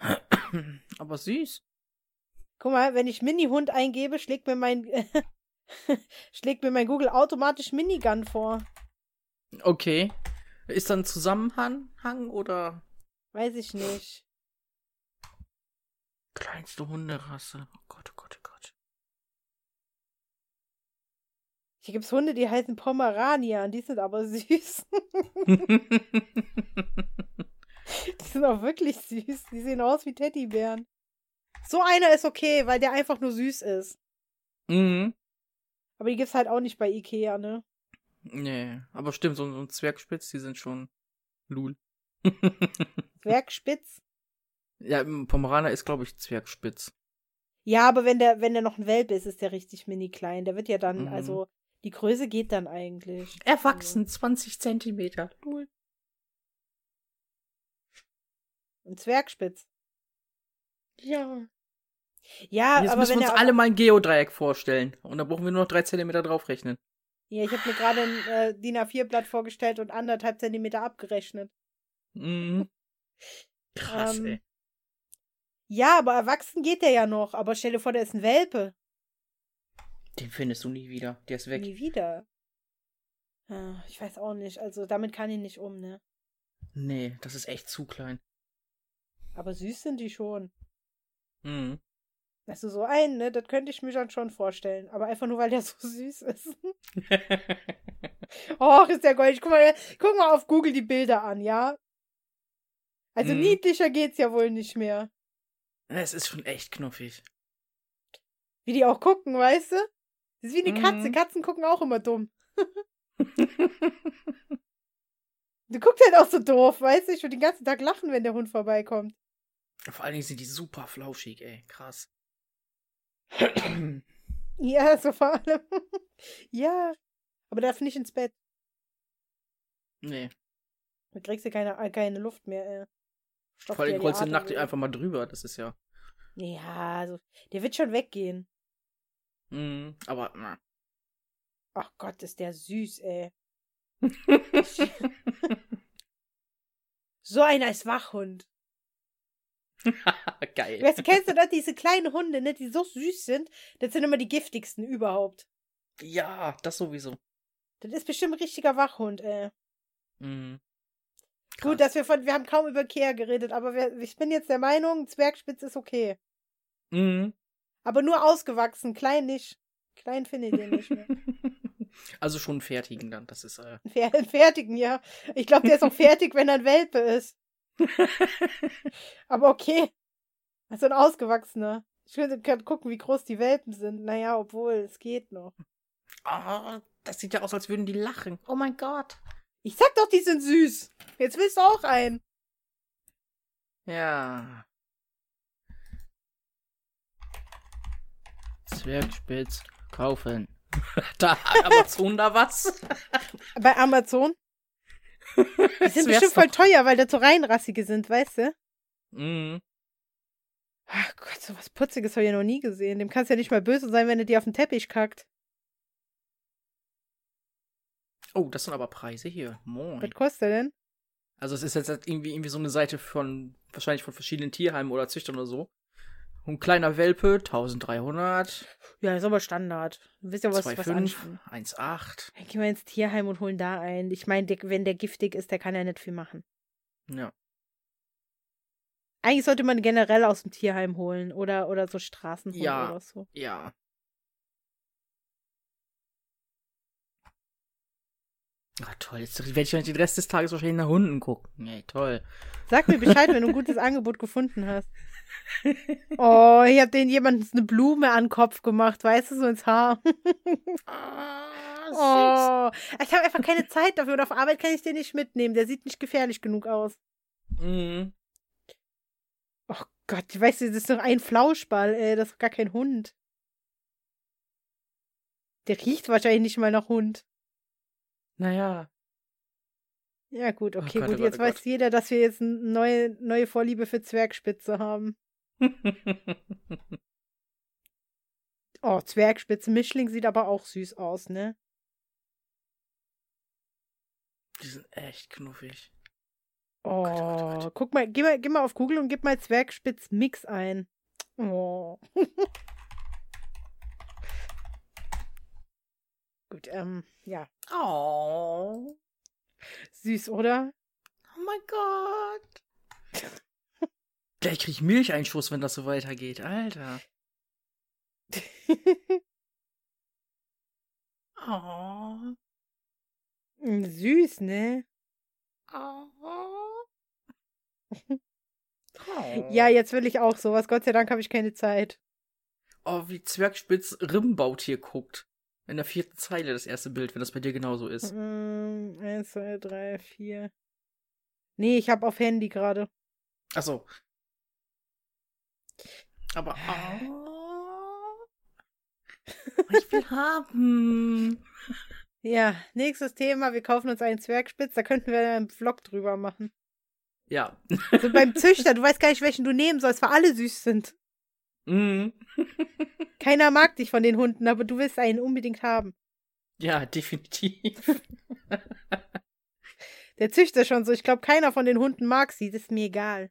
Aber süß. Guck mal, wenn ich Mini-Hund eingebe, schlägt mir mein schlägt mir mein Google automatisch Minigun vor. Okay. Ist da ein Zusammenhang Hang oder Weiß ich nicht. kleinste Hunderasse? Oh Gott, oh. Hier gibt's Hunde, die heißen Pomeranier, und die sind aber süß. Die sind auch wirklich süß. Die sehen aus wie Teddybären. So einer ist okay, weil der einfach nur süß ist. mhm. Aber die gibt's halt auch nicht bei Ikea, ne? Nee, aber stimmt, so, so ein Zwergspitz, die sind schon lul. Zwergspitz. ja, Pomeraner ist, glaube ich, Zwergspitz. Ja, aber wenn der, wenn der noch ein Welpe ist, ist der richtig mini klein. Der wird ja dann, Mhm. also, die Größe geht dann eigentlich. Erwachsen, 20 Zentimeter. Lul. Ein Zwergspitz. Ja. Ja, Jetzt aber müssen wenn wir uns alle mal ein Geodreieck vorstellen. Und dann brauchen wir nur noch drei Zentimeter draufrechnen. Ja, ich habe mir gerade ein äh, DIN A4-Blatt vorgestellt und anderthalb Zentimeter abgerechnet. Mhm. Krass, Ähm, ey. Ja, aber erwachsen geht der ja noch. Aber stell dir vor, der ist ein Welpe. Den findest du nie wieder. Der ist weg. Nie wieder. Ah, Ich weiß auch nicht. Also damit kann ich nicht um, ne? Nee, das ist echt zu klein. Aber süß sind die schon. Mhm. Also so einen, ne? Das könnte ich mir dann schon vorstellen. Aber einfach nur, weil der so süß ist. Och, ist der goldig. Guck mal, guck mal auf Google die Bilder an, ja? Also Mhm. niedlicher geht's ja wohl nicht mehr. Es ist schon echt knuffig. Wie die auch gucken, weißt du? Das ist wie eine Katze. Mhm. Katzen gucken auch immer dumm. Du guckst halt auch so doof, weißt du? Ich würde den ganzen Tag lachen, wenn der Hund vorbeikommt. Vor allen Dingen sind die super flauschig, ey. Krass. Ja, so vor allem. ja. Aber darf nicht ins Bett. nee. Da kriegst du keine, äh, keine Luft mehr, ey. Stopft Vor allem rollst du weg. einfach mal drüber. Das ist ja. Ja, also, der wird schon weggehen. Mhm. Aber, na. Ach Gott, ist der süß, ey. So einer ist Wachhund. Geil. Weißt kennst du das? Diese kleinen Hunde, ne, die so süß sind. Das sind immer die giftigsten überhaupt. Ja, das sowieso. Das ist bestimmt ein richtiger Wachhund, ey. Mhm. Gut, dass wir von, wir haben kaum über Ikea geredet, aber wir, ich bin jetzt der Meinung, Zwergspitz ist okay. Mhm. Aber nur ausgewachsen, klein nicht. Klein finde ich den nicht mehr. Also schon fertigen dann. Das ist, äh. Fer fertigen, ja. Ich glaube, der ist auch fertig, wenn er ein Welpe ist. Aber okay. Also ein ausgewachsener. Ich will gerade gucken, wie groß die Welpen sind. Naja, obwohl, es geht noch. Oh, das sieht ja aus, als würden die lachen. Oh mein Gott. Ich sag doch, die sind süß. Jetzt willst du auch einen. Ja. Zwergspitz kaufen. da Amazon da was? Bei Amazon. Die Das sind bestimmt voll teuer, weil das so reinrassige sind, weißt du? Mhm. Ach Gott, so was Putziges habe ich ja noch nie gesehen. Dem kannst ja nicht mal böse sein, wenn er dir auf den Teppich kackt. Oh, das sind aber Preise hier. Moin. Was kostet der denn? Also es ist jetzt halt irgendwie, irgendwie so eine Seite von, wahrscheinlich von verschiedenen Tierheimen oder Züchtern oder so. Ein kleiner Welpe, 1300, Ja, ist aber Standard. Du wisst ja, was, was 2,5, anstehen. 1,8. Dann gehen wir ins Tierheim und holen da ein. Ich meine, wenn der giftig ist, der kann ja nicht viel machen. Ja. Eigentlich sollte man generell aus dem Tierheim holen oder, oder so Straßenhunde Ja. oder so. Ja. Ah, toll. Jetzt werde ich den Rest des Tages wahrscheinlich nach Hunden gucken. Ey, toll. Sag mir Bescheid, wenn du ein gutes Angebot gefunden hast. Oh, ich hab den jemanden eine Blume an den Kopf gemacht, weißt du, so ins Haar. Ah, Oh, ich habe einfach keine Zeit dafür und auf Arbeit kann ich den nicht mitnehmen. Der sieht nicht gefährlich genug aus. Mhm. Oh Gott, weißt du, das ist doch ein Flauschball, ey, das ist doch gar kein Hund. Der riecht wahrscheinlich nicht mal nach Hund. Naja. Ja, gut, Oh okay, Gott, gut. oh Gott, Jetzt oh weiß jeder, dass wir jetzt eine neue, neue Vorliebe für Zwergspitze haben. Oh, Zwergspitze. Mischling sieht aber auch süß aus, ne? Die sind echt knuffig. Oh, Gott, oh oh guck mal geh, mal, geh mal auf Google und gib mal Zwergspitz-Mix ein. Oh. Gut, ähm, ja. Oh. Süß, oder? Oh mein Gott. Gleich krieg ich Milcheinschuss, wenn das so weitergeht. Alter. Oh. Süß, ne? Oh. Ja, jetzt will ich auch sowas. Gott sei Dank habe ich keine Zeit. Oh, wie Zwergspitz Rimbautier guckt. In der vierten Zeile das erste Bild, wenn das bei dir genauso ist. Ähm, eins, zwei, drei, vier. Nee, ich habe auf Handy gerade. Achso. Aber. Oh. Ich will haben. Ja, nächstes Thema. Wir kaufen uns einen Zwergspitz. Da könnten wir einen Vlog drüber machen. Ja. So beim Züchter. Du weißt gar nicht, welchen du nehmen sollst, weil alle süß sind. Mhm. Keiner mag dich von den Hunden, aber du willst einen unbedingt haben. Ja, definitiv. Der Züchter schon so. Ich glaube, keiner von den Hunden mag sie. Das ist mir egal.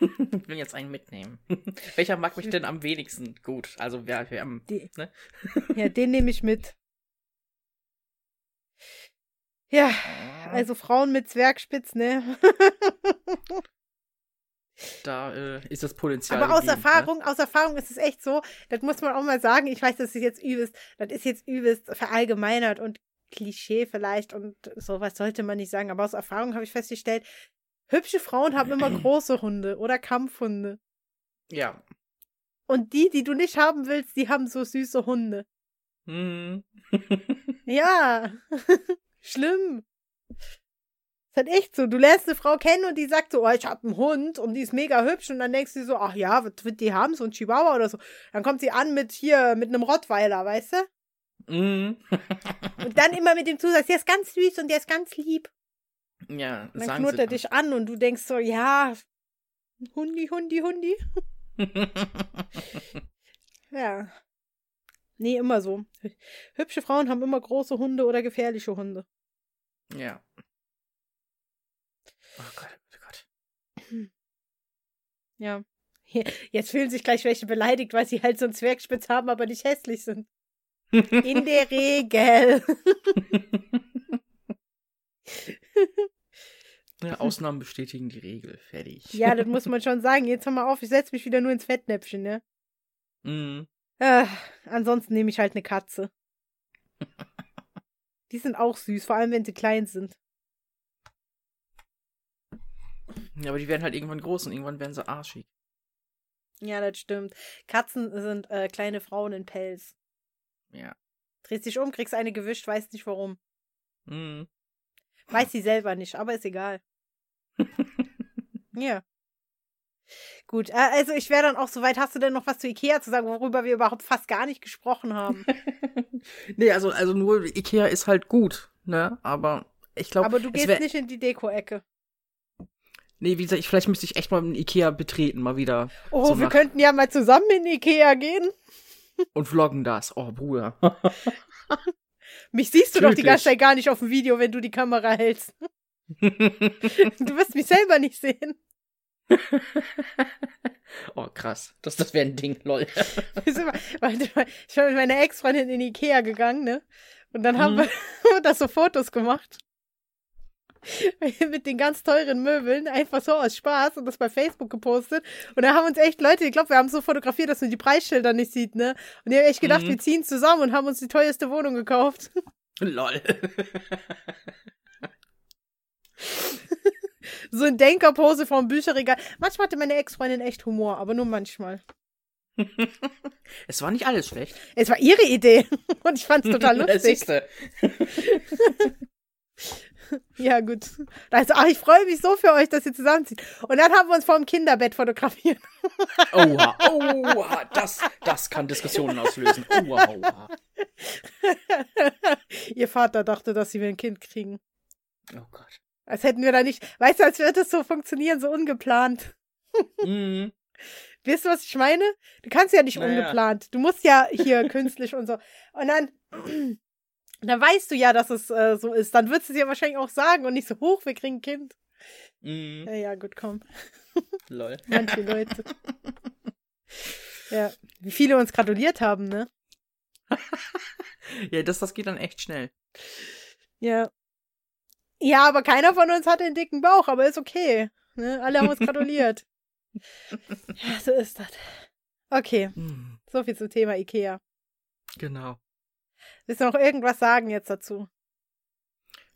Ich will jetzt einen mitnehmen. Welcher mag mich denn am wenigsten gut? Also wer, wer am. Die, Ne? Ja, den nehme ich mit. Ja, also Frauen mit Zwergspitz, ne? Da äh, ist das Potenzial. Aber aus gegeben, Erfahrung, aus Erfahrung ist es echt so, das muss man auch mal sagen. Ich weiß, das ist jetzt übelst, das ist jetzt übelst verallgemeinert und Klischee vielleicht und sowas sollte man nicht sagen. Aber aus Erfahrung habe ich festgestellt, hübsche Frauen haben immer große Hunde oder Kampfhunde. Ne? Ja. Und die, die du nicht haben willst, die haben so süße Hunde. Mhm. Ja, schlimm. Ist halt echt so. Du lernst eine Frau kennen und die sagt so, oh, ich hab einen Hund und die ist mega hübsch und dann denkst du so, ach ja, was wird die haben, so ein Chihuahua oder so. Dann kommt sie an mit hier, mit einem Rottweiler, weißt du? Mhm. Und dann immer mit dem Zusatz, der ist ganz süß und der ist ganz lieb. ja, Und dann knurrt er dann. dich an und du denkst so, ja, Hundi, Hundi, Hundi. Ja. Nee, immer so. Hübsche Frauen haben immer große Hunde oder gefährliche Hunde. ja. Oh Gott, oh Gott. Ja. Jetzt fühlen sich gleich welche beleidigt, weil sie halt so einen Zwergspitz haben, aber nicht hässlich sind. In der Regel. ja, Ausnahmen bestätigen die Regel. Fertig. ja, das muss man schon sagen. Jetzt hör mal auf, ich setze mich wieder nur ins Fettnäpfchen, ne? Mhm. Äh, ansonsten nehme ich halt eine Katze. Die sind auch süß, vor allem wenn sie klein sind. Ja, aber die werden halt irgendwann groß und irgendwann werden sie arschig. Ja, das stimmt. Katzen sind äh, kleine Frauen in Pelz. Ja. Drehst dich um, kriegst eine gewischt, weißt nicht warum. Mhm. Weiß sie selber nicht, aber ist egal. Ja. Gut, äh, also ich wäre dann auch soweit. Hast du denn noch was zu Ikea zu sagen, worüber wir überhaupt fast gar nicht gesprochen haben? nee, also, also nur Ikea ist halt gut, ne? Aber ich glaube. Aber du gehst nicht in die Deko-Ecke. Nee, wie gesagt, ich, vielleicht müsste ich echt mal einen Ikea betreten, mal wieder. Oh, So wir nach- könnten ja mal zusammen in Ikea gehen. Und vloggen das. Oh, Bruder. Mich siehst du doch die Tödlich. ganze Zeit gar nicht auf dem Video, wenn du die Kamera hältst. Du wirst mich selber nicht sehen. oh, krass. Das, das wäre ein Ding, lol. Ich bin mit meiner Ex-Freundin in Ikea gegangen, ne? Und dann haben Mhm. wir das so Fotos gemacht. mit den ganz teuren Möbeln, einfach so aus Spaß und das bei Facebook gepostet. Und da haben uns echt Leute, ich glaube, wir haben so fotografiert, dass man die Preisschilder nicht sieht, ne? Und die haben echt gedacht, Mhm. wir ziehen zusammen und haben uns die teuerste Wohnung gekauft. lol. so in Denkerpose vorm Bücherregal. Manchmal hatte meine Ex-Freundin echt Humor, aber nur manchmal. es war nicht alles schlecht. Es war ihre Idee und ich fand es total lustig. Ja, gut. Also, ach, ich freue mich so für euch, dass ihr zusammenzieht. Und dann haben wir uns vor dem Kinderbett fotografiert. Oha, oha, das, das kann Diskussionen auslösen. Oha, oha. Ihr Vater dachte, dass sie mir ein Kind kriegen. Oh Gott. Als hätten wir da nicht, weißt du, als würde das so funktionieren, so ungeplant. Mhm. Weißt du, was ich meine? Du kannst ja nicht Naja. ungeplant. Du musst ja hier künstlich und so. Und dann, dann weißt du ja, dass es äh, so ist. Dann würdest du es ja wahrscheinlich auch sagen und nicht so hoch, wir kriegen ein Kind. Mhm. Ja, ja, gut, komm. Lol. Manche Leute. Ja, wie viele uns gratuliert haben, ne? Ja, das, das geht dann echt schnell. Ja. Ja, aber keiner von uns hat den dicken Bauch, aber ist okay. Ne? Alle haben uns gratuliert. ja, so ist das. Okay, Mhm. so viel zum Thema Ikea. Genau. Willst du noch irgendwas sagen jetzt dazu?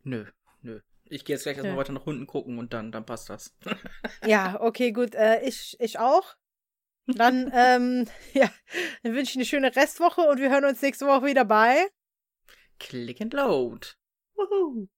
Nö, nö. Ich gehe jetzt gleich erstmal Ja. weiter nach unten gucken und dann, dann passt das. Ja, okay, gut. Äh, ich, ich auch. Dann, ähm, ja, dann wünsche ich eine schöne Restwoche und wir hören uns nächste Woche wieder bei. Click and load. Woohoo.